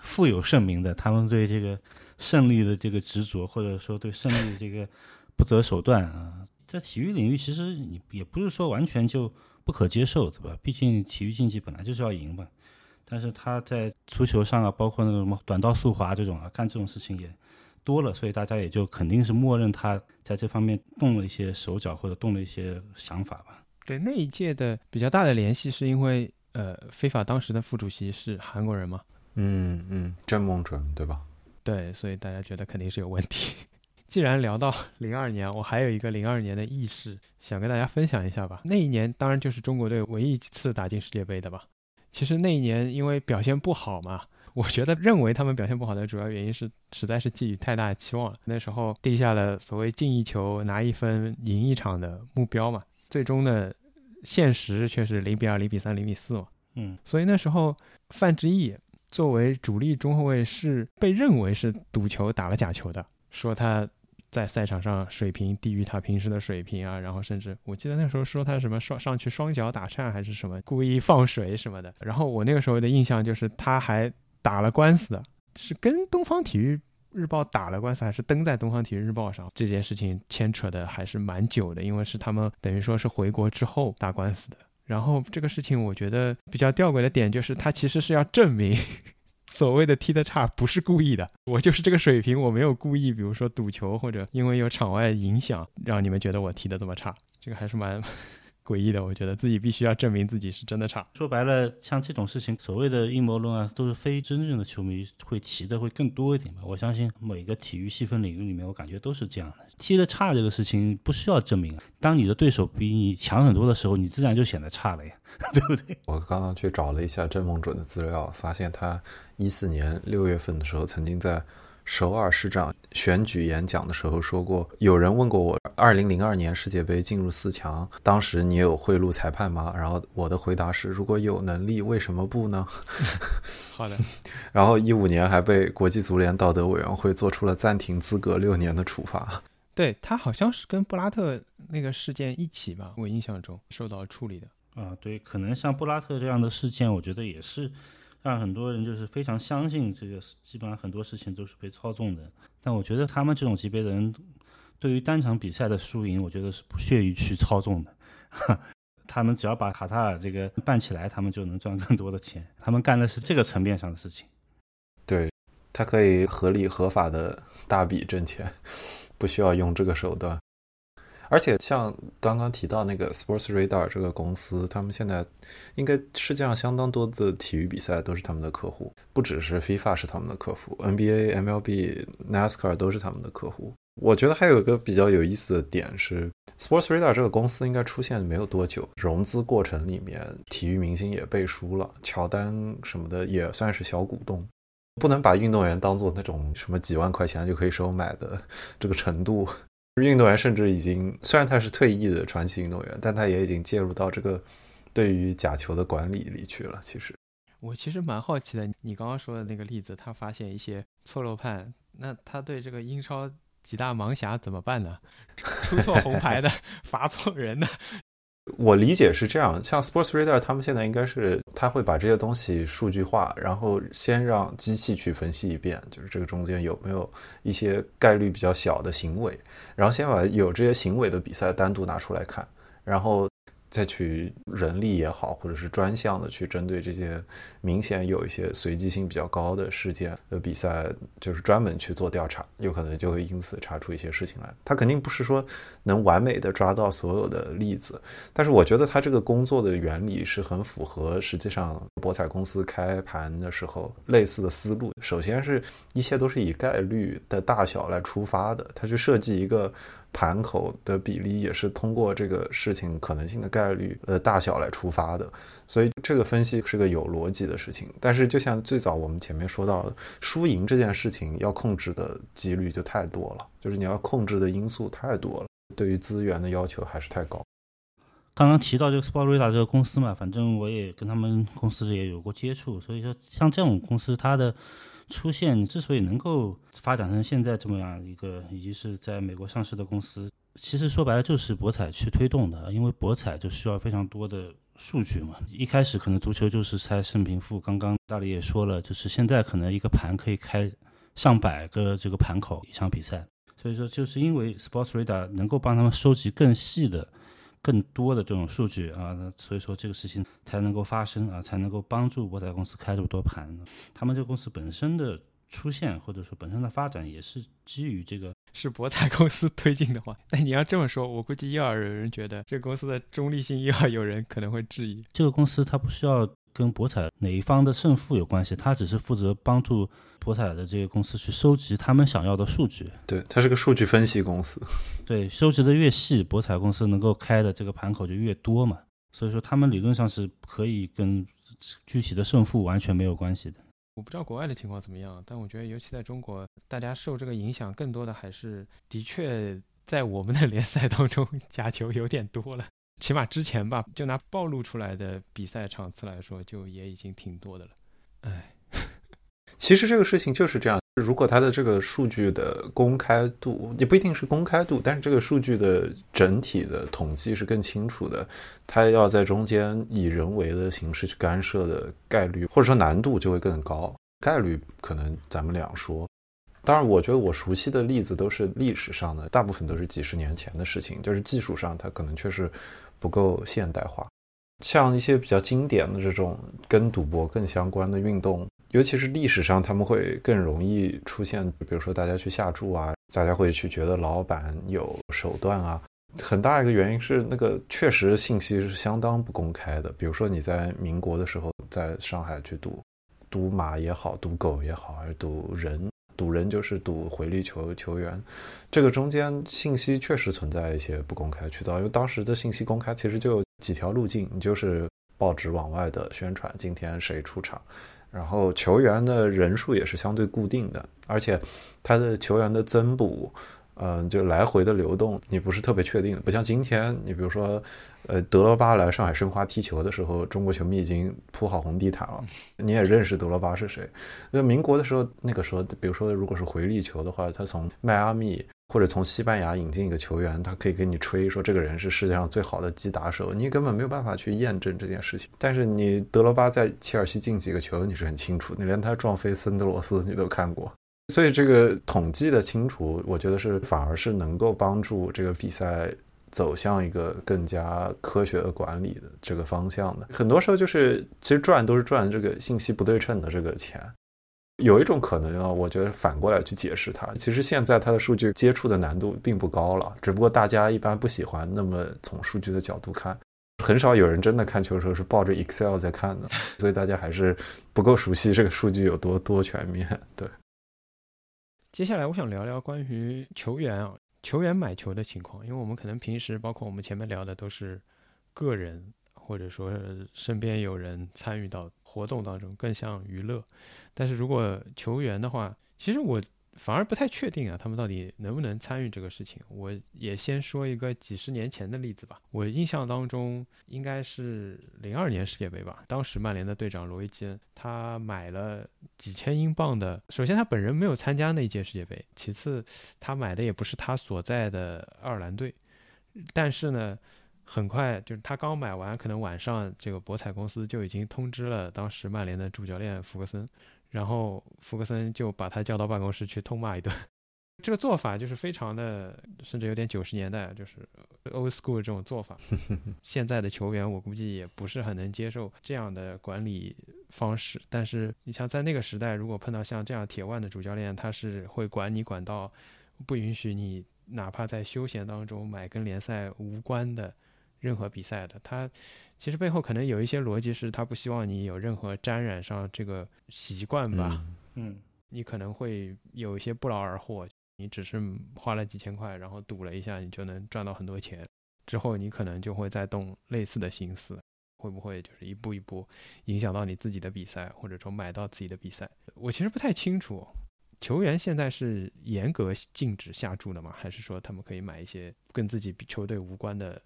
Speaker 4: 富有盛名的。他们对这个胜利的这个执着，或者说对胜利的这个不择手段啊，在体育领域其实你也不是说完全就不可接受，对吧？毕竟体育竞技本来就是要赢嘛。但是他在足球上啊，包括那个什么短道速滑这种啊，干这种事情也。多了，所以大家也就肯定是默认他在这方面动了一些手脚或者动了一些想法吧。
Speaker 2: 对那一届的比较大的联系，是因为呃，非法当时的副主席是韩国人嘛？
Speaker 3: 嗯嗯，郑梦准对吧？
Speaker 2: 对，所以大家觉得肯定是有问题。既然聊到零二年，我还有一个零二年的轶事想跟大家分享一下吧。那一年当然就是中国队唯一一次打进世界杯的吧。其实那一年因为表现不好嘛，我觉得认为他们表现不好的主要原因是实在是寄予太大的期望了。那时候定下了所谓进一球拿一分赢一场的目标嘛，最终的现实却是零比二、零比三、零比四嘛。
Speaker 4: 嗯，
Speaker 2: 所以那时候范志毅作为主力中后卫是被认为是赌球打了假球的，说他在赛场上水平低于他平时的水平啊，然后甚至我记得那时候说他什么双上去双脚打颤还是什么故意放水什么的，然后我那个时候的印象就是他还打了官司的，是跟东方体育日报打了官司，还是登在东方体育日报上？这件事情牵扯的还是蛮久的，因为是他们等于说是回国之后打官司的。然后这个事情我觉得比较吊诡的点就是，他其实是要证明 所谓的踢得差不是故意的，我就是这个水平，我没有故意，比如说赌球或者因为有场外影响让你们觉得我踢得这么差，这个还是蛮诡异的。我觉得自己必须要证明自己是真的差。
Speaker 4: 说白了，像这种事情，所谓的阴谋论啊，都是非真正的球迷会提的会更多一点吧。我相信每个体育细分领域里面，我感觉都是这样的。踢得差这个事情不需要证明啊，当你的对手比你强很多的时候，你自然就显得差了呀，对不对？
Speaker 3: 我刚刚去找了一下郑梦准的资料，发现他一四年六月份的时候，曾经在首尔市长选举演讲的时候说过，有人问过我，二零零二年世界杯进入四强，当时你有贿赂裁判吗？然后我的回答是，如果有能力，为什么不呢？
Speaker 2: 好的，
Speaker 3: 然后一五年还被国际足联道德委员会做出了暂停资格六年的处罚。
Speaker 2: 对他好像是跟布拉特那个事件一起吧，我印象中受到处理的。
Speaker 4: 啊，对，可能像布拉特这样的事件，我觉得也是让很多人就是非常相信这个，基本上很多事情都是被操纵的。但我觉得他们这种级别的人，对于单场比赛的输赢，我觉得是不屑于去操纵的。他们只要把卡塔尔这个办起来，他们就能赚更多的钱。他们干的是这个层面上的事情。
Speaker 3: 对他可以合理合法的大笔挣钱，不需要用这个手段。而且像刚刚提到那个 Sports Radar 这个公司，他们现在应该世界上相当多的体育比赛都是他们的客户，不只是 FIFA 是他们的客户，NBA、MLB、NASCAR 都是他们的客户。我觉得还有一个比较有意思的点是，Sports Radar 这个公司应该出现没有多久，融资过程里面体育明星也背书了，乔丹什么的也算是小股东。不能把运动员当做那种什么几万块钱就可以收买的这个程度。运动员甚至已经，虽然他是退役的传奇运动员，但他也已经介入到这个对于假球的管理里去了。其实，
Speaker 2: 我其实蛮好奇的，你刚刚说的那个例子，他发现一些错漏判，那他对这个英超几大盲侠怎么办呢？出错红牌的，罚错人的。
Speaker 3: 我理解是这样，像 Sports Radar 他们现在应该是他会把这些东西数据化，然后先让机器去分析一遍，就是这个中间有没有一些概率比较小的行为，然后先把有这些行为的比赛单独拿出来看，然后再去人力也好，或者是专项的去针对这些明显有一些随机性比较高的事件的比赛，就是专门去做调查，有可能就会因此查出一些事情来。他肯定不是说能完美的抓到所有的例子，但是我觉得他这个工作的原理是很符合实际上博彩公司开盘的时候类似的思路。首先是一切都是以概率的大小来出发的，他去设计一个。盘口的比例也是通过这个事情可能性的概率的大小来出发的，所以这个分析是个有逻辑的事情。但是，就像最早我们前面说到的，输赢这件事情要控制的几率就太多了，就是你要控制的因素太多了，对于资源的要求还是太高。
Speaker 4: 刚刚提到这个 Sportradar 这个公司嘛，反正我也跟他们公司也有过接触，所以说像这种公司，它的。出现之所以能够发展成现在这么样一个，以及是在美国上市的公司，其实说白了就是博彩去推动的，因为博彩就需要非常多的数据嘛。一开始可能足球就是猜胜平负，刚刚大力也说了，就是现在可能一个盘可以开上百个这个盘口一场比赛，所以说就是因为 Sports Radar 能够帮他们收集更细的。更多的这种数据啊，所以说这个事情才能够发生啊，才能够帮助博彩公司开这么多盘。他们这个公司本身的出现或者说本身的发展也是基于这个。
Speaker 2: 是博彩公司推进的话，那你要这么说，我估计又要有人觉得这个公司的中立性，又要有人可能会质疑。
Speaker 4: 这个公司它不需要跟博彩哪一方的胜负有关系，他只是负责帮助博彩的这个公司去收集他们想要的数据。
Speaker 3: 对，它是个数据分析公司。
Speaker 4: 对，收集的越细，博彩公司能够开的这个盘口就越多嘛。所以说，他们理论上是可以跟具体的胜负完全没有关系的。
Speaker 2: 我不知道国外的情况怎么样，但我觉得尤其在中国，大家受这个影响更多的还是的确在我们的联赛当中 假球有点多了。起码之前吧，就拿暴露出来的比赛场次来说，就也已经挺多的了。哎，
Speaker 3: 其实这个事情就是这样。如果它的这个数据的公开度也不一定是公开度，但是这个数据的整体的统计是更清楚的，它要在中间以人为的形式去干涉的概率或者说难度就会更高。概率可能咱们两说。当然，我觉得我熟悉的例子都是历史上的，大部分都是几十年前的事情，就是技术上它可能确实不够现代化。像一些比较经典的这种跟赌博更相关的运动。尤其是历史上，他们会更容易出现，比如说大家去下注啊，大家会去觉得老板有手段啊。很大一个原因是，那个确实信息是相当不公开的。比如说你在民国的时候，在上海去赌，赌马也好，赌狗也好，还是赌人，赌人就是赌回力球球员，这个中间信息确实存在一些不公开渠道。因为当时的信息公开其实就有几条路径，你就是报纸往外的宣传，今天谁出场。然后球员的人数也是相对固定的，而且他的球员的增补，嗯，就来回的流动，你不是特别确定的。不像今天，你比如说，呃，德罗巴来上海申花踢球的时候，中国球迷已经铺好红地毯了，你也认识德罗巴是谁。那民国的时候，那个时候，比如说如果是回力球的话，他从迈阿密。或者从西班牙引进一个球员，他可以给你吹说这个人是世界上最好的击打手，你根本没有办法去验证这件事情。但是你德罗巴在切尔西进几个球，你是很清楚，你连他撞飞森德罗斯你都看过。所以这个统计的清楚，我觉得是反而是能够帮助这个比赛走向一个更加科学的管理的这个方向的。很多时候就是其实赚都是赚这个信息不对称的这个钱。有一种可能啊，我觉得反过来去解释它。其实现在它的数据接触的难度并不高了，只不过大家一般不喜欢那么从数据的角度看，很少有人真的看球的时候是抱着 Excel 在看的，所以大家还是不够熟悉这个数据有多多全面。对，
Speaker 2: 接下来我想聊聊关于球员啊，球员买球的情况，因为我们可能平时包括我们前面聊的都是个人，或者说身边有人参与到。活动当中更像娱乐，但是如果球员的话，其实我反而不太确定啊，他们到底能不能参与这个事情。我也先说一个几十年前的例子吧，我印象当中应该是零二年世界杯吧，当时曼联的队长罗伊基恩他买了几千英镑的，首先他本人没有参加那一届世界杯，其次他买的也不是他所在的爱尔兰队，但是呢。很快，就是他刚买完，可能晚上这个博彩公司就已经通知了当时曼联的主教练福格森，然后福格森就把他叫到办公室去痛骂一顿。这个做法就是非常的，甚至有点九十年代，就是 old school 这种做法。现在的球员我估计也不是很能接受这样的管理方式。但是你像在那个时代，如果碰到像这样铁腕的主教练，他是会管你管到不允许你哪怕在休闲当中买跟联赛无关的。任何比赛的，他其实背后可能有一些逻辑，是他不希望你有任何沾染上这个习惯吧。
Speaker 4: 嗯，
Speaker 2: 你可能会有一些不劳而获，你只是花了几千块，然后赌了一下，你就能赚到很多钱。之后你可能就会再动类似的心思，会不会就是一步一步影响到你自己的比赛，或者说买到自己的比赛？我其实不太清楚，球员现在是严格禁止下注的吗？还是说他们可以买一些跟自己球队无关的？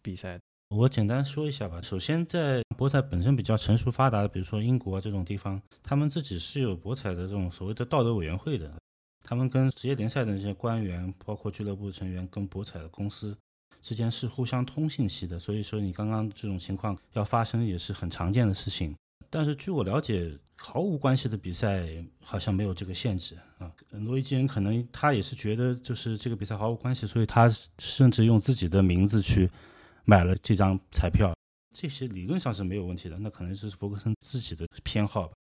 Speaker 2: 比赛，
Speaker 4: 我简单说一下吧。首先，在博彩本身比较成熟发达的，比如说英国这种地方，他们自己是有博彩的这种所谓的道德委员会的。他们跟职业联赛的那些官员，包括俱乐部成员，跟博彩的公司之间是互相通信息的。所以说，你刚刚这种情况要发生也是很常见的事情。但是据我了解，毫无关系的比赛好像没有这个限制啊。罗伊基恩可能他也是觉得就是这个比赛毫无关系，所以他甚至用自己的名字去。买了这张彩票，这些理论上是没有问题的。那可能是福格森自己的偏好吧。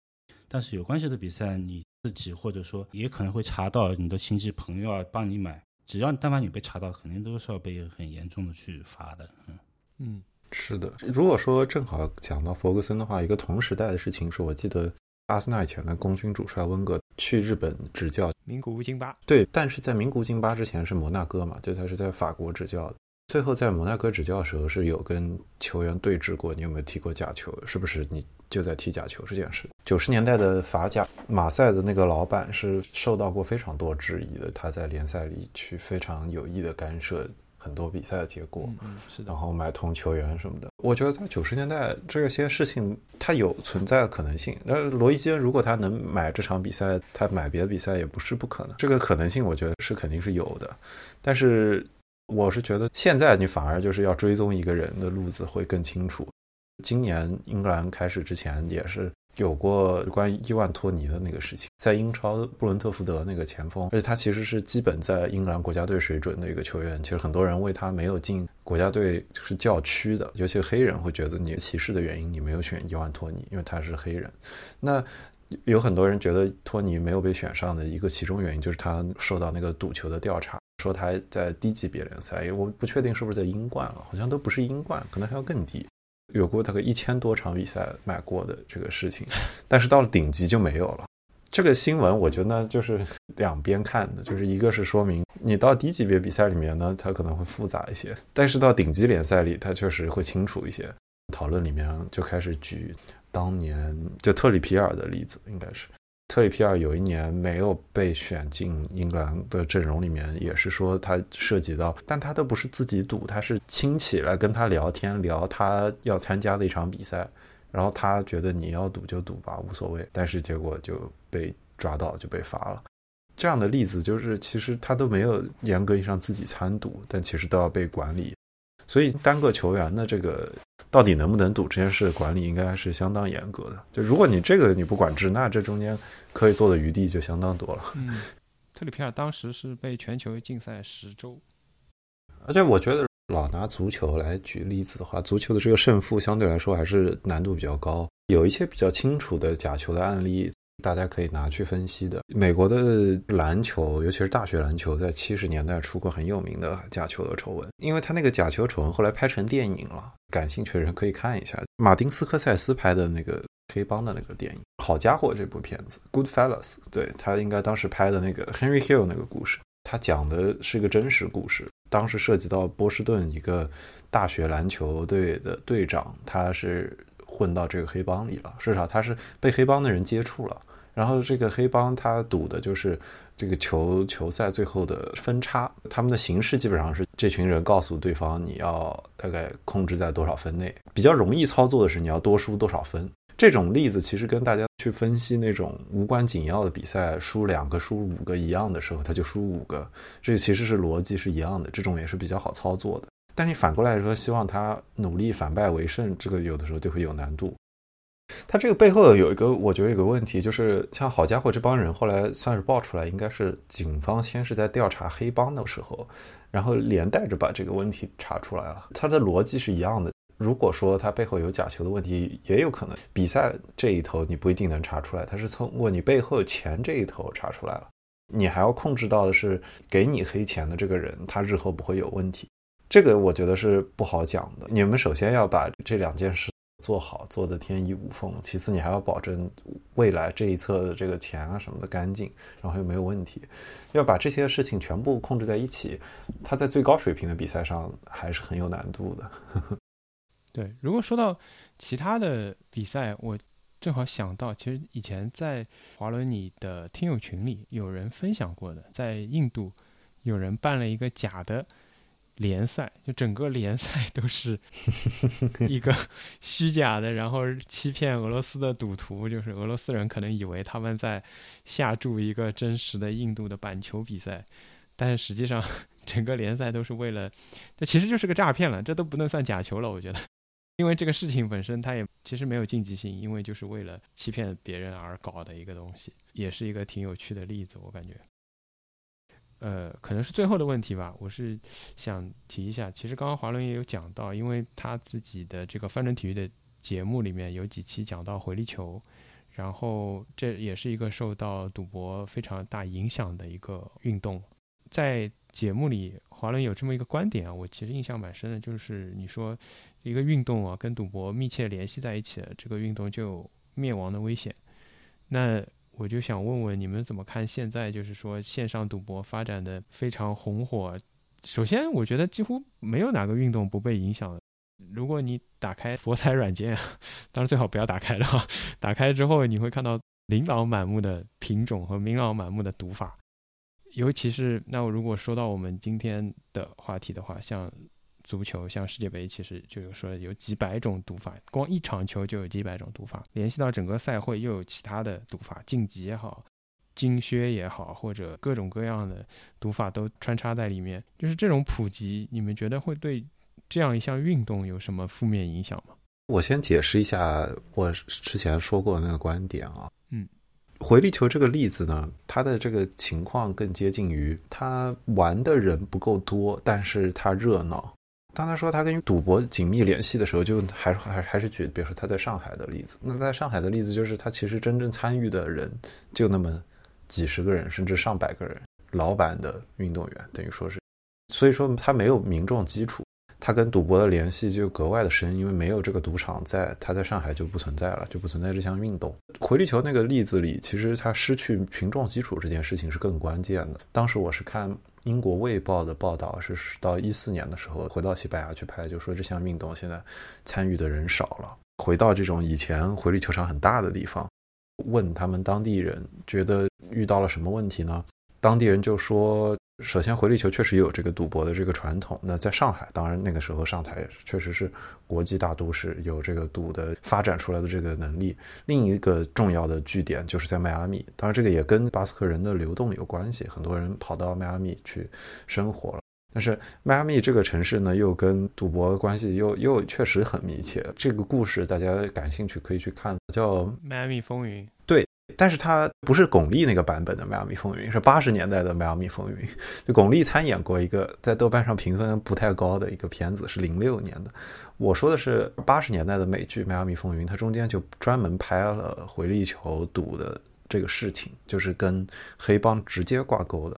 Speaker 4: 但是有关系的比赛，你自己或者说也可能会查到你的亲戚朋友啊帮你买，只要但凡你被查到，肯定都是要被很严重的去罚的。嗯，
Speaker 2: 嗯
Speaker 3: 是的，如果说正好讲到弗格森的话，一个同时代的事情是我记得阿森纳以前的功勋主帅温格去日本执教，
Speaker 2: 名古屋京巴，
Speaker 3: 对，但是在名古屋京巴之前是摩纳哥嘛，就他是在法国执教的。最后在摩纳哥执教的时候是有跟球员对峙过，你有没有踢过假球？是不是你就在踢假球这件事？九十年代的法甲马赛的那个老板是受到过非常多质疑的，他在联赛里去非常有意的干涉很多比赛的结果。
Speaker 2: 嗯嗯，是的
Speaker 3: 然，后买通球员什么的。我觉得在九十年代这些事情，它有存在的可能性。那罗伊基恩如果他能买这场比赛，他买别的比赛也不是不可能。这个可能性，我觉得是肯定是有的。但是我是觉得现在你反而就是要追踪一个人的路子会更清楚。今年英格兰开始之前也是有过关于伊万托尼的那个事情，在英超布伦特福德那个前锋，而且他其实是基本在英格兰国家队水准的一个球员。其实很多人为他没有进国家队是叫屈的，尤其黑人会觉得你歧视的原因，你没有选伊万托尼，因为他是黑人。那有很多人觉得托尼没有被选上的一个其中原因就是他受到那个赌球的调查，说他在低级别联赛，因为我不确定是不是在英冠了，好像都不是英冠，可能还要更低。有过大概一千多场比赛买过的这个事情，但是到了顶级就没有了。这个新闻我觉得呢，就是两边看的，就是一个是说明你到低级别比赛里面呢，它可能会复杂一些，但是到顶级联赛里，它确实会清楚一些。讨论里面就开始举当年就特里皮尔的例子，应该是特里皮尔有一年没有被选进英格兰的阵容里面，也是说他涉及到，但他都不是自己赌，他是亲戚来跟他聊天，聊他要参加的一场比赛，然后他觉得你要赌就赌吧，无所谓，但是结果就被抓到就被罚了。这样的例子就是，其实他都没有严格意义上自己参赌，但其实都要被管理。所以单个球员的这个到底能不能赌这件事管理，应该是相当严格的。就如果你这个你不管制，那这中间可以做的余地就相当多了。
Speaker 2: 嗯，特里皮尔当时是被全球禁赛十周。
Speaker 3: 而且我觉得老拿足球来举例子的话，足球的这个胜负相对来说还是难度比较高，有一些比较清楚的假球的案例。大家可以拿去分析的。美国的篮球，尤其是大学篮球，在七十年代出过很有名的假球的丑闻，因为他那个假球丑闻后来拍成电影了，感兴趣的人可以看一下马丁斯科塞斯拍的那个黑帮的那个电影。好家伙，这部片子《Goodfellas》，对他应该当时拍的那个 Henry Hill 那个故事，他讲的是一个真实故事。当时涉及到波士顿一个大学篮球队的队长，他是混到这个黑帮里了，至少他是被黑帮的人接触了。然后这个黑帮他赌的就是这个球球赛最后的分差，他们的形式基本上是这群人告诉对方你要大概控制在多少分内，比较容易操作的是你要多输多少分。这种例子其实跟大家去分析那种无关紧要的比赛，输两个输五个一样的时候，他就输五个，这其实是逻辑是一样的，这种也是比较好操作的。但你反过来说，希望他努力反败为胜，这个有的时候就会有难度。他这个背后有一个，我觉得有个问题，就是像好家伙这帮人后来算是爆出来，应该是警方先是在调查黑帮的时候，然后连带着把这个问题查出来了。他的逻辑是一样的。如果说他背后有假球的问题，也有可能比赛这一头你不一定能查出来，他是通过你背后钱这一头查出来了。你还要控制到的是给你黑钱的这个人，他日后不会有问题。这个我觉得是不好讲的。你们首先要把这两件事。做好做的天衣无缝，其次你还要保证未来这一侧的这个钱啊什么的干净，然后又没有问题，要把这些事情全部控制在一起，他在最高水平的比赛上还是很有难度的。
Speaker 2: 对，如果说到其他的比赛，我正好想到，其实以前在华伦你的听友群里有人分享过的，在印度有人办了一个假的。联赛就整个联赛都是一个虚假的，然后欺骗俄罗斯的赌徒，就是俄罗斯人可能以为他们在下注一个真实的印度的板球比赛，但是实际上整个联赛都是为了，这其实就是个诈骗了，这都不能算假球了，我觉得，因为这个事情本身它也其实没有竞技性，因为就是为了欺骗别人而搞的一个东西，也是一个挺有趣的例子，我感觉。呃，可能是最后的问题吧。我是想提一下，其实刚刚华伦也有讲到，因为他自己的这个翻转体育的节目里面有几期讲到回力球，然后这也是一个受到赌博非常大影响的一个运动。在节目里，华伦有这么一个观点啊，我其实印象蛮深的，就是你说一个运动啊跟赌博密切联系在一起，这个运动就有灭亡的危险。那我就想问问你们怎么看现在就是说线上赌博发展的非常红火？首先，我觉得几乎没有哪个运动不被影响。如果你打开博彩软件，当然最好不要打开了哈。打开之后，你会看到琳琅满目的品种和琳琅满目的赌法。尤其是那我如果说到我们今天的话题的话，像足球、像世界杯，其实就有说有几百种赌法，光一场球就有几百种赌法。联系到整个赛会，又有其他的赌法，晋级也好，金靴也好，或者各种各样的赌法都穿插在里面。就是这种普及，你们觉得会对这样一项运动有什么负面影响吗？
Speaker 3: 我先解释一下我之前说过的那个观点啊。
Speaker 2: 嗯，
Speaker 3: 回力球这个例子呢，它的这个情况更接近于它玩的人不够多，但是它热闹。刚才说他跟赌博紧密联系的时候，就还还还是举，比如说他在上海的例子。那在上海的例子就是，他其实真正参与的人就那么几十个人，甚至上百个人，老板的运动员等于说是，所以说他没有民众基础，他跟赌博的联系就格外的深，因为没有这个赌场在，他在上海就不存在了，就不存在这项运动。回力球那个例子里，其实他失去群众基础这件事情是更关键的。当时我是看。英国《卫报》的报道是，到一四年的时候回到西班牙去拍，就说这项运动现在参与的人少了。回到这种以前回力球场很大的地方，问他们当地人觉得遇到了什么问题呢？当地人就说。首先，回力球确实有这个赌博的这个传统。那在上海，当然那个时候上海确实是国际大都市，有这个赌的发展出来的这个能力。另一个重要的据点就是在迈阿密，当然这个也跟巴斯克人的流动有关系，很多人跑到迈阿密去生活了。但是迈阿密这个城市呢，又跟赌博关系又又确实很密切。这个故事大家感兴趣可以去看，叫《
Speaker 2: 迈阿密风云》。
Speaker 3: 但是它不是巩俐那个版本的《迈阿密风云》，是八十年代的《迈阿密风云》。就巩俐参演过一个在豆瓣上评分不太高的一个片子，是零六年的。我说的是八十年代的美剧《迈阿密风云》，它中间就专门拍了回力球赌的这个事情，就是跟黑帮直接挂钩的。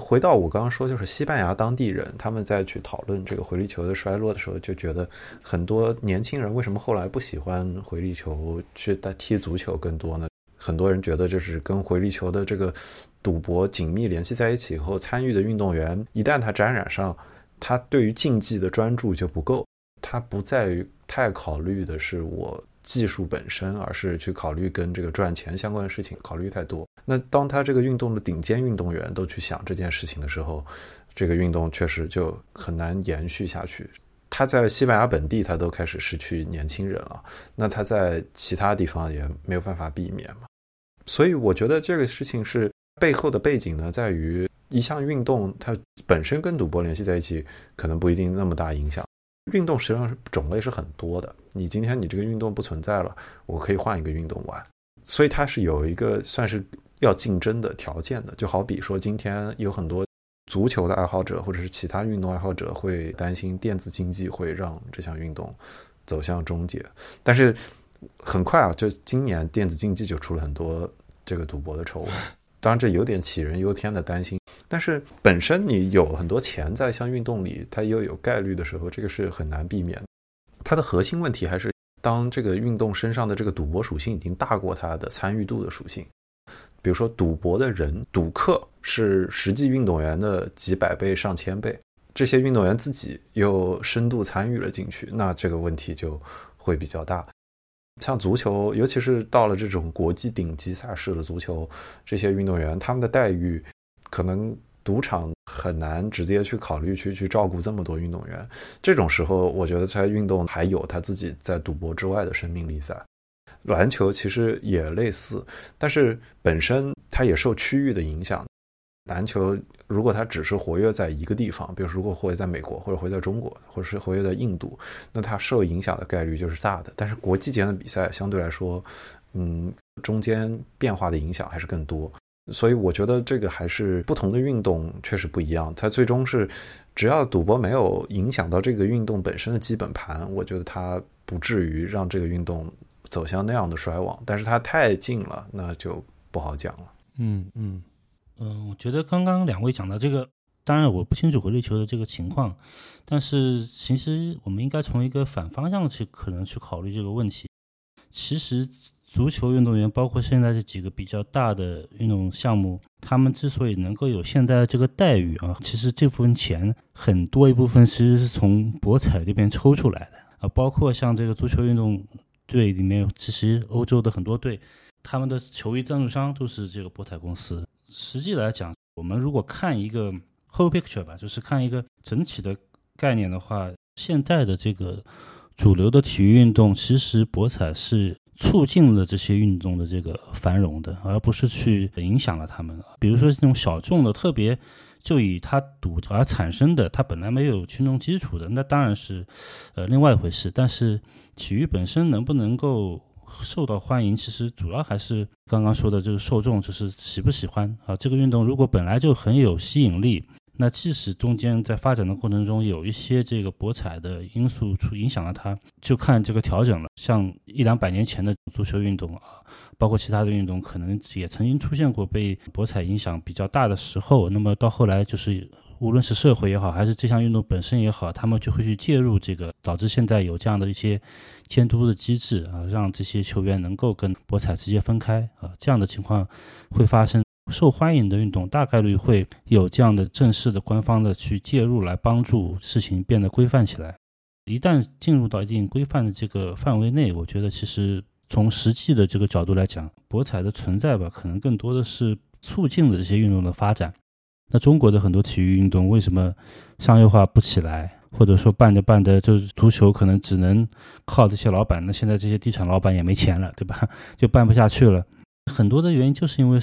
Speaker 3: 回到我刚刚说，就是西班牙当地人他们在去讨论这个回力球的衰落的时候，就觉得很多年轻人为什么后来不喜欢回力球，去踢足球更多呢？很多人觉得，就是跟回力球的这个赌博紧密联系在一起以后，参与的运动员一旦他沾染上，他对于竞技的专注就不够，他不在于太考虑的是我技术本身，而是去考虑跟这个赚钱相关的事情，考虑太多。那当他这个运动的顶尖运动员都去想这件事情的时候，这个运动确实就很难延续下去。他在西班牙本地，他都开始失去年轻人了，那他在其他地方也没有办法避免嘛。所以我觉得这个事情是背后的背景呢，在于一项运动它本身跟赌博联系在一起，可能不一定那么大影响。运动实际上是种类是很多的，你今天你这个运动不存在了，我可以换一个运动玩，所以它是有一个算是要竞争的条件的。就好比说，今天有很多足球的爱好者或者是其他运动爱好者会担心电子竞技会让这项运动走向终结，但是。很快啊，就今年电子竞技就出了很多这个赌博的丑闻，当然这有点杞人忧天的担心。但是本身你有很多钱在像运动里，它又有概率的时候，这个是很难避免。它的核心问题还是当这个运动身上的这个赌博属性已经大过它的参与度的属性。比如说赌博的人、赌客是实际运动员的几百倍、上千倍，这些运动员自己又深度参与了进去，那这个问题就会比较大。像足球，尤其是到了这种国际顶级赛事的足球，这些运动员他们的待遇，可能赌场很难直接去考虑去去照顾这么多运动员。这种时候，我觉得在运动还有他自己在赌博之外的生命力在。篮球其实也类似，但是本身它也受区域的影响。篮球如果它只是活跃在一个地方，比如如果活跃在美国，或者活跃在中国，或者是活跃在印度，那它受影响的概率就是大的。但是国际间的比赛相对来说，嗯，中间变化的影响还是更多。所以我觉得这个还是不同的运动确实不一样。它最终是，只要赌博没有影响到这个运动本身的基本盘，我觉得它不至于让这个运动走向那样的衰亡。但是它太近了，那就不好讲了。
Speaker 2: 嗯嗯
Speaker 4: 嗯，我觉得刚刚两位讲到这个，当然我不清楚回力球的这个情况，但是其实我们应该从一个反方向去可能去考虑这个问题。其实足球运动员，包括现在这几个比较大的运动项目，他们之所以能够有现在的这个待遇啊，其实这部分钱很多一部分其实是从博彩这边抽出来的啊，包括像这个足球运动队里面，其实欧洲的很多队。他们的球衣赞助商都是这个博彩公司。实际来讲，我们如果看一个 whole picture 吧，就是看一个整体的概念的话，现代的这个主流的体育运动，其实博彩是促进了这些运动的这个繁荣的，而不是去影响了他们。比如说这种小众的，特别就以它赌而产生的，它本来没有群众基础的，那当然是呃另外一回事。但是体育本身能不能够？受到欢迎，其实主要还是刚刚说的这个受众，就是喜不喜欢啊。这个运动如果本来就很有吸引力，那即使中间在发展的过程中有一些这个博彩的因素出影响了它，就看这个调整了。像一两百年前的足球运动啊，包括其他的运动，可能也曾经出现过被博彩影响比较大的时候。那么到后来就是。无论是社会也好，还是这项运动本身也好，他们就会去介入这个，导致现在有这样的一些监督的机制啊，让这些球员能够跟博彩直接分开啊，这样的情况会发生。受欢迎的运动大概率会有这样的正式的官方的去介入，来帮助事情变得规范起来。一旦进入到一定规范的这个范围内，我觉得其实从实际的这个角度来讲，博彩的存在吧，可能更多的是促进了这些运动的发展。那中国的很多体育运动为什么商业化不起来，或者说办着办着就是足球可能只能靠这些老板？那现在这些地产老板也没钱了，对吧？就办不下去了。很多的原因就是因为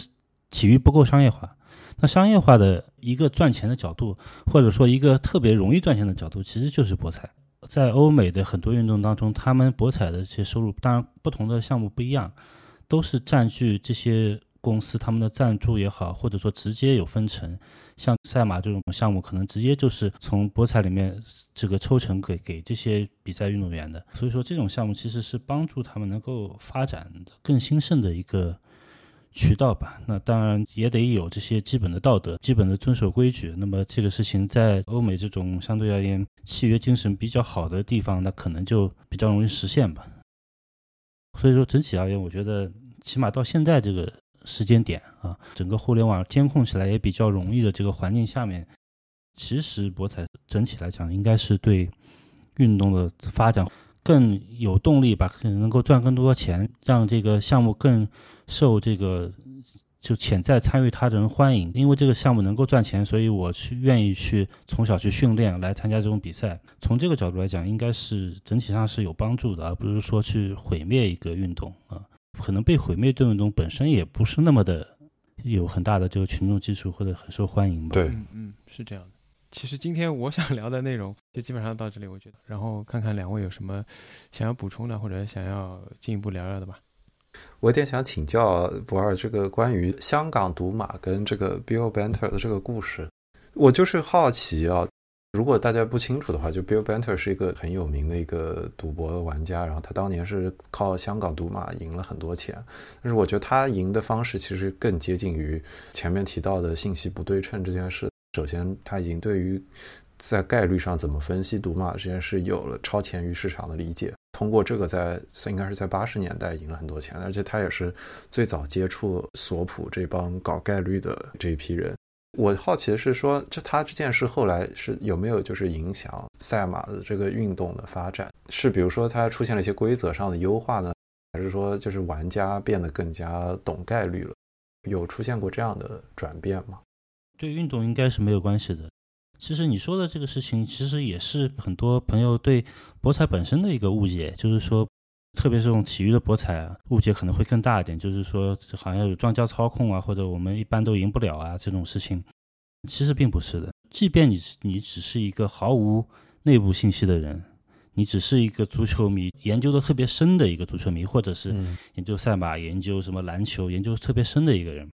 Speaker 4: 体育不够商业化。那商业化的一个赚钱的角度，或者说一个特别容易赚钱的角度，其实就是博彩。在欧美的很多运动当中，他们博彩的这些收入，当然不同的项目不一样，都是占据这些。公司他们的赞助也好，或者说直接有分成，像赛马这种项目，可能直接就是从博彩里面这个抽成给给这些比赛运动员的。所以说，这种项目其实是帮助他们能够发展的更兴盛的一个渠道吧。那当然也得有这些基本的道德，基本的遵守规矩。那么这个事情在欧美这种相对而言契约精神比较好的地方，那可能就比较容易实现吧。所以说整体而言，我觉得起码到现在这个。时间点啊，整个互联网监控起来也比较容易的这个环境下面，其实博彩整体来讲应该是对运动的发展更有动力吧，可能能够赚更多的钱，让这个项目更受这个就潜在参与他的人欢迎。因为这个项目能够赚钱，所以我去愿意去从小去训练来参加这种比赛。从这个角度来讲，应该是整体上是有帮助的，而不是说去毁灭一个运动啊。可能被毁灭的运动本身也不是那么的有很大的这个群众基础或者很受欢迎吧？
Speaker 3: 对，
Speaker 2: 嗯，是这样的。其实今天我想聊的内容就基本上到这里，我觉得，然后看看两位有什么想要补充的或者想要进一步聊聊的吧。
Speaker 3: 我有点想请教博尔这个关于香港赌马跟这个 Bill Banter 的这个故事，我就是好奇啊。如果大家不清楚的话，就 Bill Banter 是一个很有名的一个赌博玩家，然后他当年是靠香港赌马赢了很多钱，但是我觉得他赢的方式其实更接近于前面提到的信息不对称这件事。首先，他已经对于在概率上怎么分析赌马这件事有了超前于市场的理解，通过这个在应该是在八十年代赢了很多钱，而且他也是最早接触索普这帮搞概率的这一批人。我好奇的是，说这他这件事后来是有没有就是影响赛马的这个运动的发展？是比如说它出现了一些规则上的优化呢，还是说就是玩家变得更加懂概率了？有出现过这样的转变吗？
Speaker 4: 对运动应该是没有关系的。其实你说的这个事情，其实也是很多朋友对博彩本身的一个误解，就是说，特别是这种体育的博彩啊，误解可能会更大一点，就是说好像有庄家操控啊，或者我们一般都赢不了啊这种事情。其实并不是的，即便你你只是一个毫无内部信息的人，你只是一个足球迷，研究的特别深的一个足球迷，或者是研究赛马、研究什么篮球、研究特别深的一个人，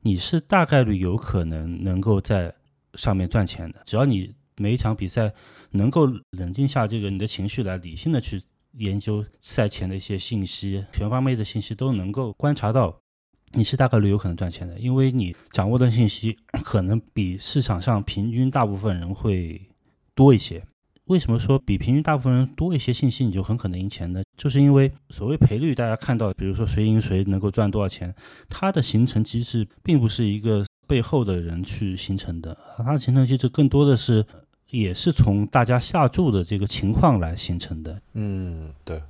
Speaker 4: 你是大概率有可能能够在上面赚钱的。只要你每一场比赛能够冷静下这个你的情绪来，理性的去研究赛前的一些信息，全方位的信息都能够观察到，你是大概率有可能赚钱的，因为你掌握的信息可能比市场上平均大部分人会多一些。为什么说比平均大部分人多一些信息你就很可能赢钱呢？就是因为所谓赔率，大家看到，比如说谁赢谁能够赚多少钱，它的形成机制并不是一个背后的人去形成的，它的形成机制更多的是也是从大家下注的这个情况来形成的。
Speaker 3: 嗯，对，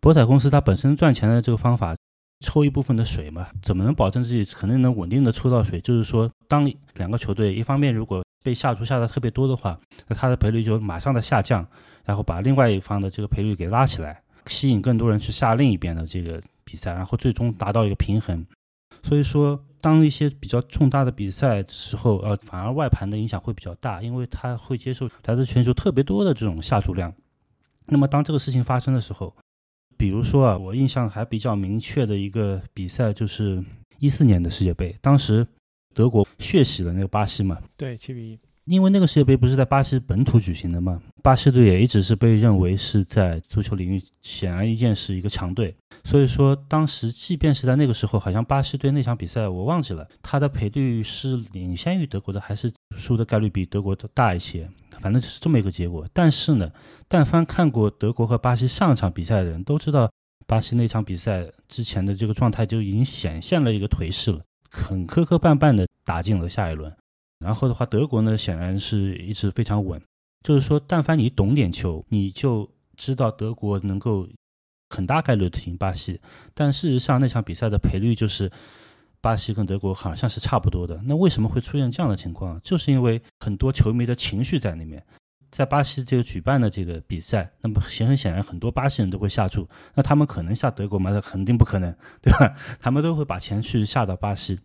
Speaker 4: 博彩公司它本身赚钱的这个方法，抽一部分的水嘛，怎么能保证自己肯定能稳定的抽到水？就是说，当两个球队一方面如果被下注下的特别多的话，那它的赔率就马上的下降，然后把另外一方的这个赔率给拉起来，吸引更多人去下另一边的这个比赛，然后最终达到一个平衡。所以说，当一些比较重大的比赛的时候，呃，反而外盘的影响会比较大，因为它会接受来自全球特别多的这种下注量。那么当这个事情发生的时候，比如说啊，我印象还比较明确的一个比赛就是一四年的世界杯，当时德国血洗了那个巴西嘛，
Speaker 2: 对，七比一。
Speaker 4: 因为那个世界杯不是在巴西本土举行的嘛，巴西队也一直是被认为是在足球领域显而易见是一个强队，所以说当时即便是在那个时候，好像巴西队那场比赛我忘记了，他的赔率是领先于德国的，还是输的概率比德国的大一些，反正就是这么一个结果。但是呢，但凡看过德国和巴西上一场比赛的人都知道，巴西那场比赛之前的这个状态就已经显现了一个颓势了，很磕磕绊绊的打进了下一轮。然后的话，德国呢显然是一直非常稳，就是说，但凡你懂点球，你就知道德国能够很大概率的赢巴西。但事实上，那场比赛的赔率就是巴西跟德国好像是差不多的。那为什么会出现这样的情况？就是因为很多球迷的情绪在里面。在巴西这个举办的这个比赛，那么显很显然，很多巴西人都会下注。那他们可能下德国吗？那肯定不可能，对吧？他们都会把钱去下到巴西。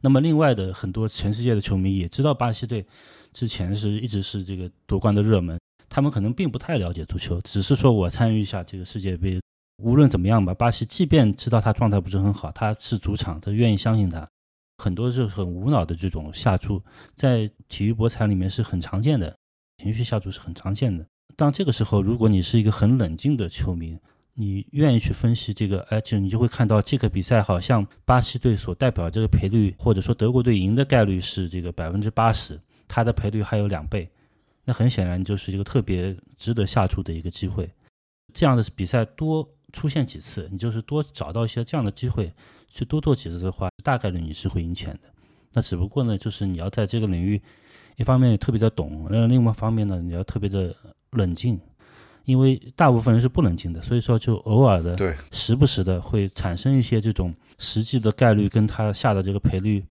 Speaker 4: 那么，另外的很多全世界的球迷也知道巴西队之前是一直是这个夺冠的热门，他们可能并不太了解足球，只是说我参与一下这个世界杯。无论怎么样吧，巴西即便知道他状态不是很好，他是主场，他愿意相信他。很多是很无脑的这种下注，在体育博彩里面是很常见的，情绪下注是很常见的。当这个时候，如果你是一个很冷静的球迷，你愿意去分析这个，哎，就你就会看到这个比赛好像巴西队所代表这个赔率，或者说德国队赢的概率是这个百分之八十，它的赔率还有两倍，那很显然就是一个特别值得下注的一个机会。这样的比赛多出现几次，你就是多找到一些这样的机会去多做几次的话，大概率你是会赢钱的。那只不过呢，就是你要在这个领域，一方面特别的懂，那另外一方面呢，你要特别的冷静。因为大部分人是不冷静的，所以说就偶尔的，
Speaker 3: 对，
Speaker 4: 时不时的会产生一些这种实际的概率跟他下的这个赔率，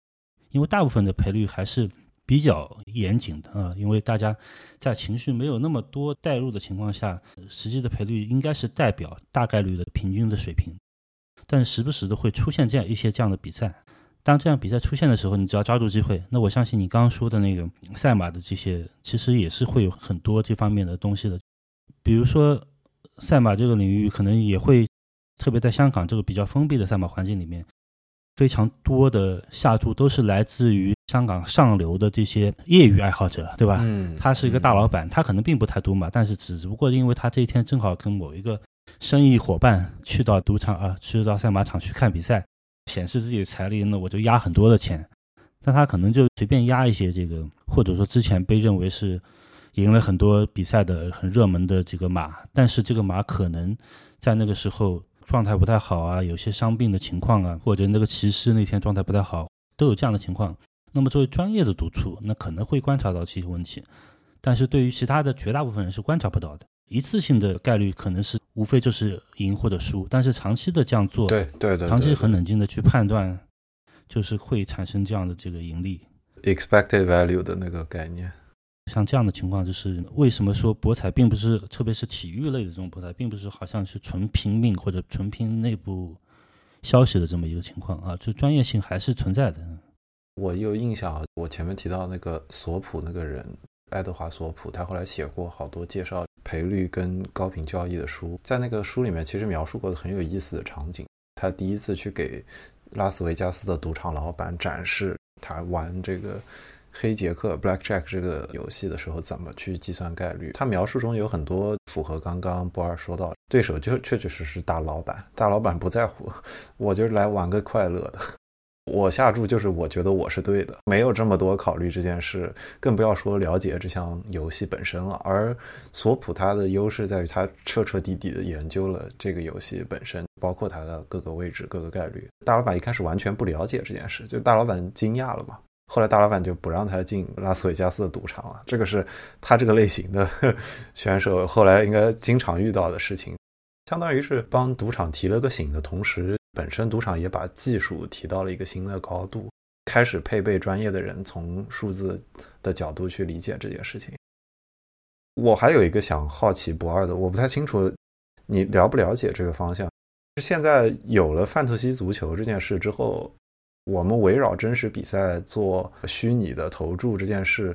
Speaker 4: 因为大部分的赔率还是比较严谨的啊，因为大家在情绪没有那么多带入的情况下，实际的赔率应该是代表大概率的平均的水平，但时不时的会出现这样一些这样的比赛，当这样比赛出现的时候，你只要抓住机会，那我相信你刚刚说的那个赛马的这些，其实也是会有很多这方面的东西的。比如说，赛马这个领域可能也会，特别在香港这个比较封闭的赛马环境里面，非常多的下注都是来自于香港上流的这些业余爱好者，对吧？
Speaker 3: 嗯，
Speaker 4: 他是一个大老板，他可能并不太赌马，但是只不过因为他这一天正好跟某一个生意伙伴去到赌场啊，去到赛马场去看比赛，显示自己的财力，那我就压很多的钱，那他可能就随便压一些这个，或者说之前被认为是。赢了很多比赛的很热门的这个马，但是这个马可能在那个时候状态不太好啊，有些伤病的情况啊，或者那个骑师那天状态不太好，都有这样的情况。那么作为专业的赌处，那可能会观察到这些问题，但是对于其他的绝大部分人是观察不到的。一次性的概率可能是无非就是赢或者输，但是长期的这样做，
Speaker 3: 对对对，
Speaker 4: 长期很冷静的去判断，就是会产生这样的这个盈利。
Speaker 3: expected value 的那个概念。
Speaker 4: 像这样的情况，就是为什么说博彩并不是，特别是体育类的这种博彩，并不是好像是纯拼命或者纯拼内部消息的这么一个情况啊，就专业性还是存在的。
Speaker 3: 我有印象，我前面提到那个索普那个人，爱德华索普，他后来写过好多介绍赔率跟高频交易的书，在那个书里面其实描述过很有意思的场景。他第一次去给拉斯维加斯的赌场老板展示他玩这个。黑杰克 （Blackjack） 这个游戏的时候怎么去计算概率。他描述中有很多符合刚刚博尔说到，对手就确确实实大老板，大老板不在乎，我就是来玩个快乐的。我下注就是我觉得我是对的，没有这么多考虑这件事，更不要说了解这项游戏本身了。而索普他的优势在于他彻彻底底的研究了这个游戏本身，包括它的各个位置、各个概率。大老板一开始完全不了解这件事，就大老板惊讶了嘛。后来大老板就不让他进拉斯维加斯的赌场了，这个是他这个类型的 选手后来应该经常遇到的事情，相当于是帮赌场提了个醒的同时。本身赌场也把技术提到了一个新的高度，开始配备专业的人从数字的角度去理解这件事情。我还有一个想好奇不二的，我不太清楚你了不了解这个方向。现在有了范特西足球这件事之后，我们围绕真实比赛做虚拟的投注这件事，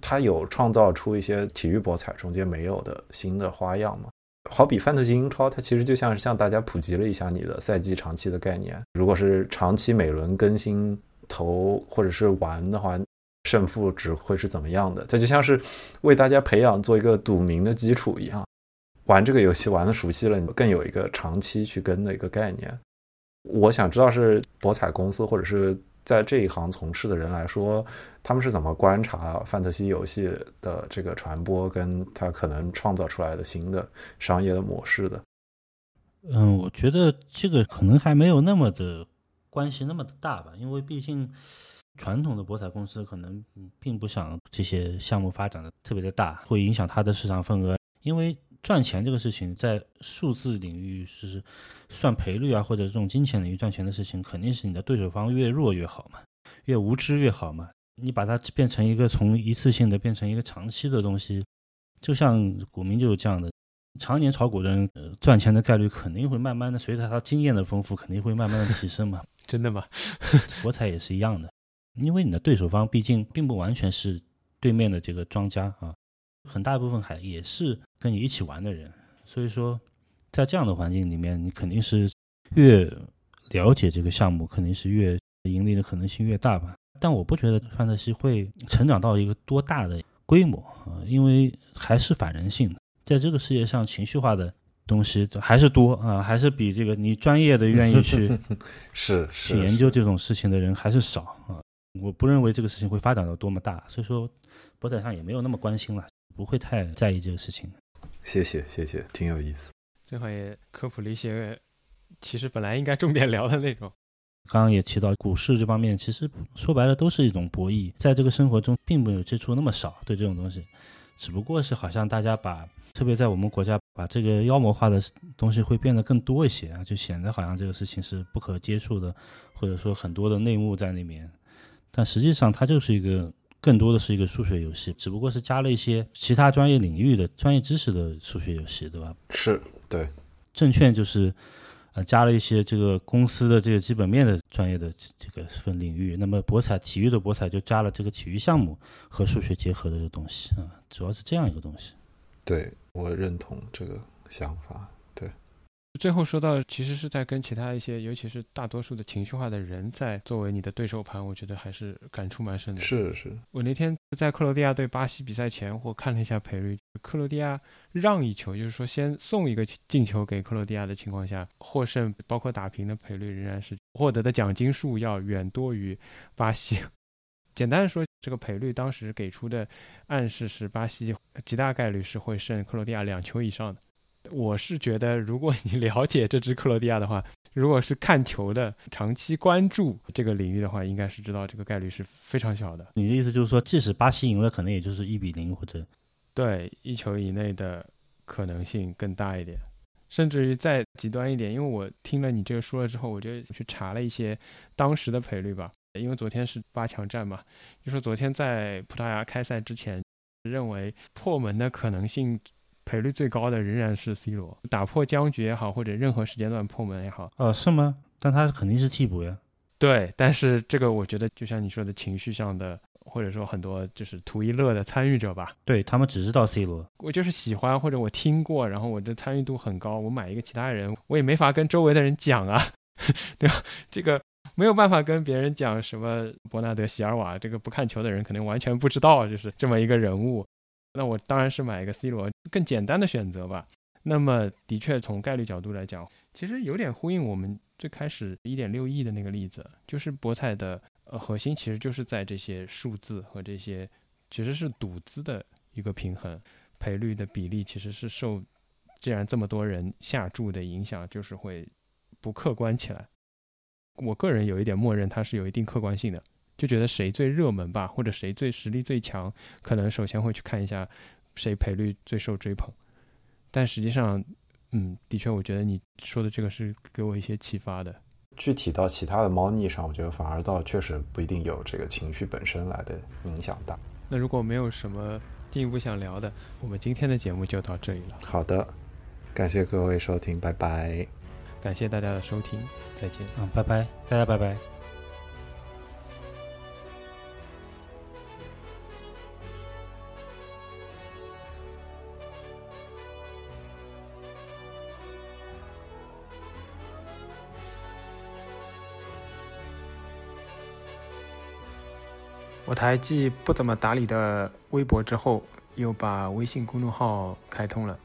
Speaker 3: 它有创造出一些体育博彩中间没有的新的花样吗？好比范特西英超，它其实就像是向大家普及了一下你的赛季长期的概念。如果是长期每轮更新投或者是玩的话，胜负值会是怎么样的？它就像是为大家培养做一个赌民的基础一样。玩这个游戏玩的熟悉了，你更有一个长期去跟的一个概念。我想知道是博彩公司或者是。在这一行从事的人来说，他们是怎么观察范特西游戏的这个传播，跟它可能创造出来的新的商业的模式的？
Speaker 4: 嗯，我觉得这个可能还没有那么的关系那么的大吧，因为毕竟传统的博彩公司可能并不想这些项目发展的特别的大，会影响它的市场份额，因为。赚钱这个事情，在数字领域是算赔率啊，或者这种金钱领域赚钱的事情，肯定是你的对手方越弱越好嘛，越无知越好嘛。你把它变成一个从一次性的变成一个长期的东西，就像股民就是这样的，常年炒股的人赚钱的概率肯定会慢慢的随着他经验的丰富，肯定会慢慢的提升嘛。
Speaker 2: 真的吗？
Speaker 4: 博彩也是一样的，因为你的对手方毕竟并不完全是对面的这个庄家啊。很大一部分还也是跟你一起玩的人，所以说，在这样的环境里面，你肯定是越了解这个项目，肯定是越盈利的可能性越大吧。但我不觉得范特西会成长到一个多大的规模啊，因为还是反人性的，在这个世界上，情绪化的东西还是多啊，还是比这个你专业的愿意去
Speaker 3: 是
Speaker 4: 去研究这种事情的人还是少啊。我不认为这个事情会发展到多么大，所以说博彩上也没有那么关心了。不会太在意这个事情。
Speaker 3: 谢谢谢谢，挺有意思。
Speaker 2: 这会也科普了一些，其实本来应该重点聊的内容。
Speaker 4: 刚刚也提到股市这方面，其实说白了都是一种博弈，在这个生活中并没有接触那么少对这种东西，只不过是好像大家把，特别在我们国家，把这个妖魔化的东西会变得更多一些啊，就显得好像这个事情是不可接触的，或者说很多的内幕在那边，但实际上它就是一个。更多的是一个数学游戏，只不过是加了一些其他专业领域的专业知识的数学游戏，对吧？
Speaker 3: 是，对。
Speaker 4: 证券就是，呃，加了一些这个公司的这个基本面的专业的这个分领域。那么博彩体育的博彩就加了这个体育项目和数学结合的这个东西啊，主要是这样一个东西。
Speaker 3: 对我认同这个想法。
Speaker 2: 最后说到，其实是在跟其他一些，尤其是大多数的情绪化的人在作为你的对手盘，我觉得还是感触蛮深的。
Speaker 3: 是是，
Speaker 2: 我那天在克罗地亚对巴西比赛前，我看了一下赔率，克罗地亚让一球，就是说先送一个进球给克罗地亚的情况下，获胜包括打平的赔率仍然是获得的奖金数要远多于巴西。简单的说，这个赔率当时给出的暗示是巴西极大概率是会胜克罗地亚两球以上的。我是觉得，如果你 了解这支克罗地亚的话，如果是看球的、长期关注这个领域的话，应该是知道这个概率是非常小的。
Speaker 4: 你的意思就是说，即使巴西赢了，可能也就是一比零或者
Speaker 2: 对一球以内的可能性更大一点，甚至于再极端一点。因为我听了你这个说了之后，我就去查了一些当时的赔率吧。因为昨天是八强战嘛，就说昨天在葡萄牙开赛之前，认为破门的可能性。赔率最高的仍然是 C 罗，打破僵局也好，或者任何时间段破门也好，
Speaker 4: 呃，是吗？但他肯定是替补呀。
Speaker 2: 对，但是这个我觉得就像你说的情绪上的，或者说很多就是图一乐的参与者吧。
Speaker 4: 对他们只知道 C 罗，
Speaker 2: 我就是喜欢或者我听过，然后我的参与度很高，我买一个其他人，我也没法跟周围的人讲啊，对吧？这个没有办法跟别人讲什么伯纳德·席尔瓦，这个不看球的人可能完全不知道，就是这么一个人物。那我当然是买一个 C 罗，更简单的选择吧。那么，的确从概率角度来讲，其实有点呼应我们最开始一点六亿的那个例子，就是博彩的呃核心其实就是在这些数字和这些其实是赌资的一个平衡，赔率的比例其实是受既然这么多人下注的影响，就是会不客观起来。我个人有一点默认它是有一定客观性的，就觉得谁最热门吧，或者谁最实力最强，可能首先会去看一下谁赔率最受追捧。但实际上，嗯，的确，我觉得你说的这个是给我一些启发的。
Speaker 3: 具体到其他的猫腻上，我觉得反而倒确实不一定有这个情绪本身来的影响大。
Speaker 2: 那如果没有什么进一步想聊的，我们今天的节目就到这里了。
Speaker 3: 好的，感谢各位收听，拜拜。
Speaker 2: 感谢大家的收听，再见。
Speaker 4: 嗯，拜拜，大家拜拜。
Speaker 2: 台继不怎么打理的微博之后，又把微信公众号开通了，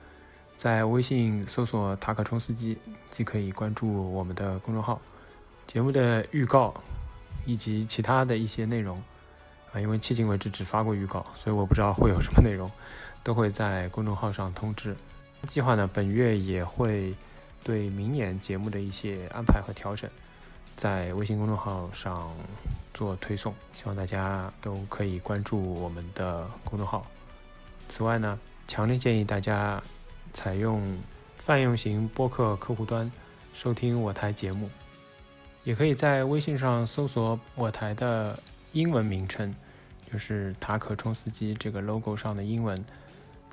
Speaker 2: 在微信搜索“塔可冲司机”，即可以关注我们的公众号。节目的预告以及其他的一些内容啊，因为迄今为止只发过预告，所以我不知道会有什么内容，都会在公众号上通知。计划呢，本月也会对明年节目的一些安排和调整，在微信公众号上做推送，希望大家都可以关注我们的公众号。此外呢，强烈建议大家采用泛用型播客客户端收听我台节目，也可以在微信上搜索我台的英文名称，就是塔可冲司机这个 logo 上的英文，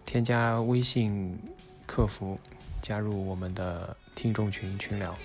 Speaker 2: 添加微信客服，加入我们的听众群群聊。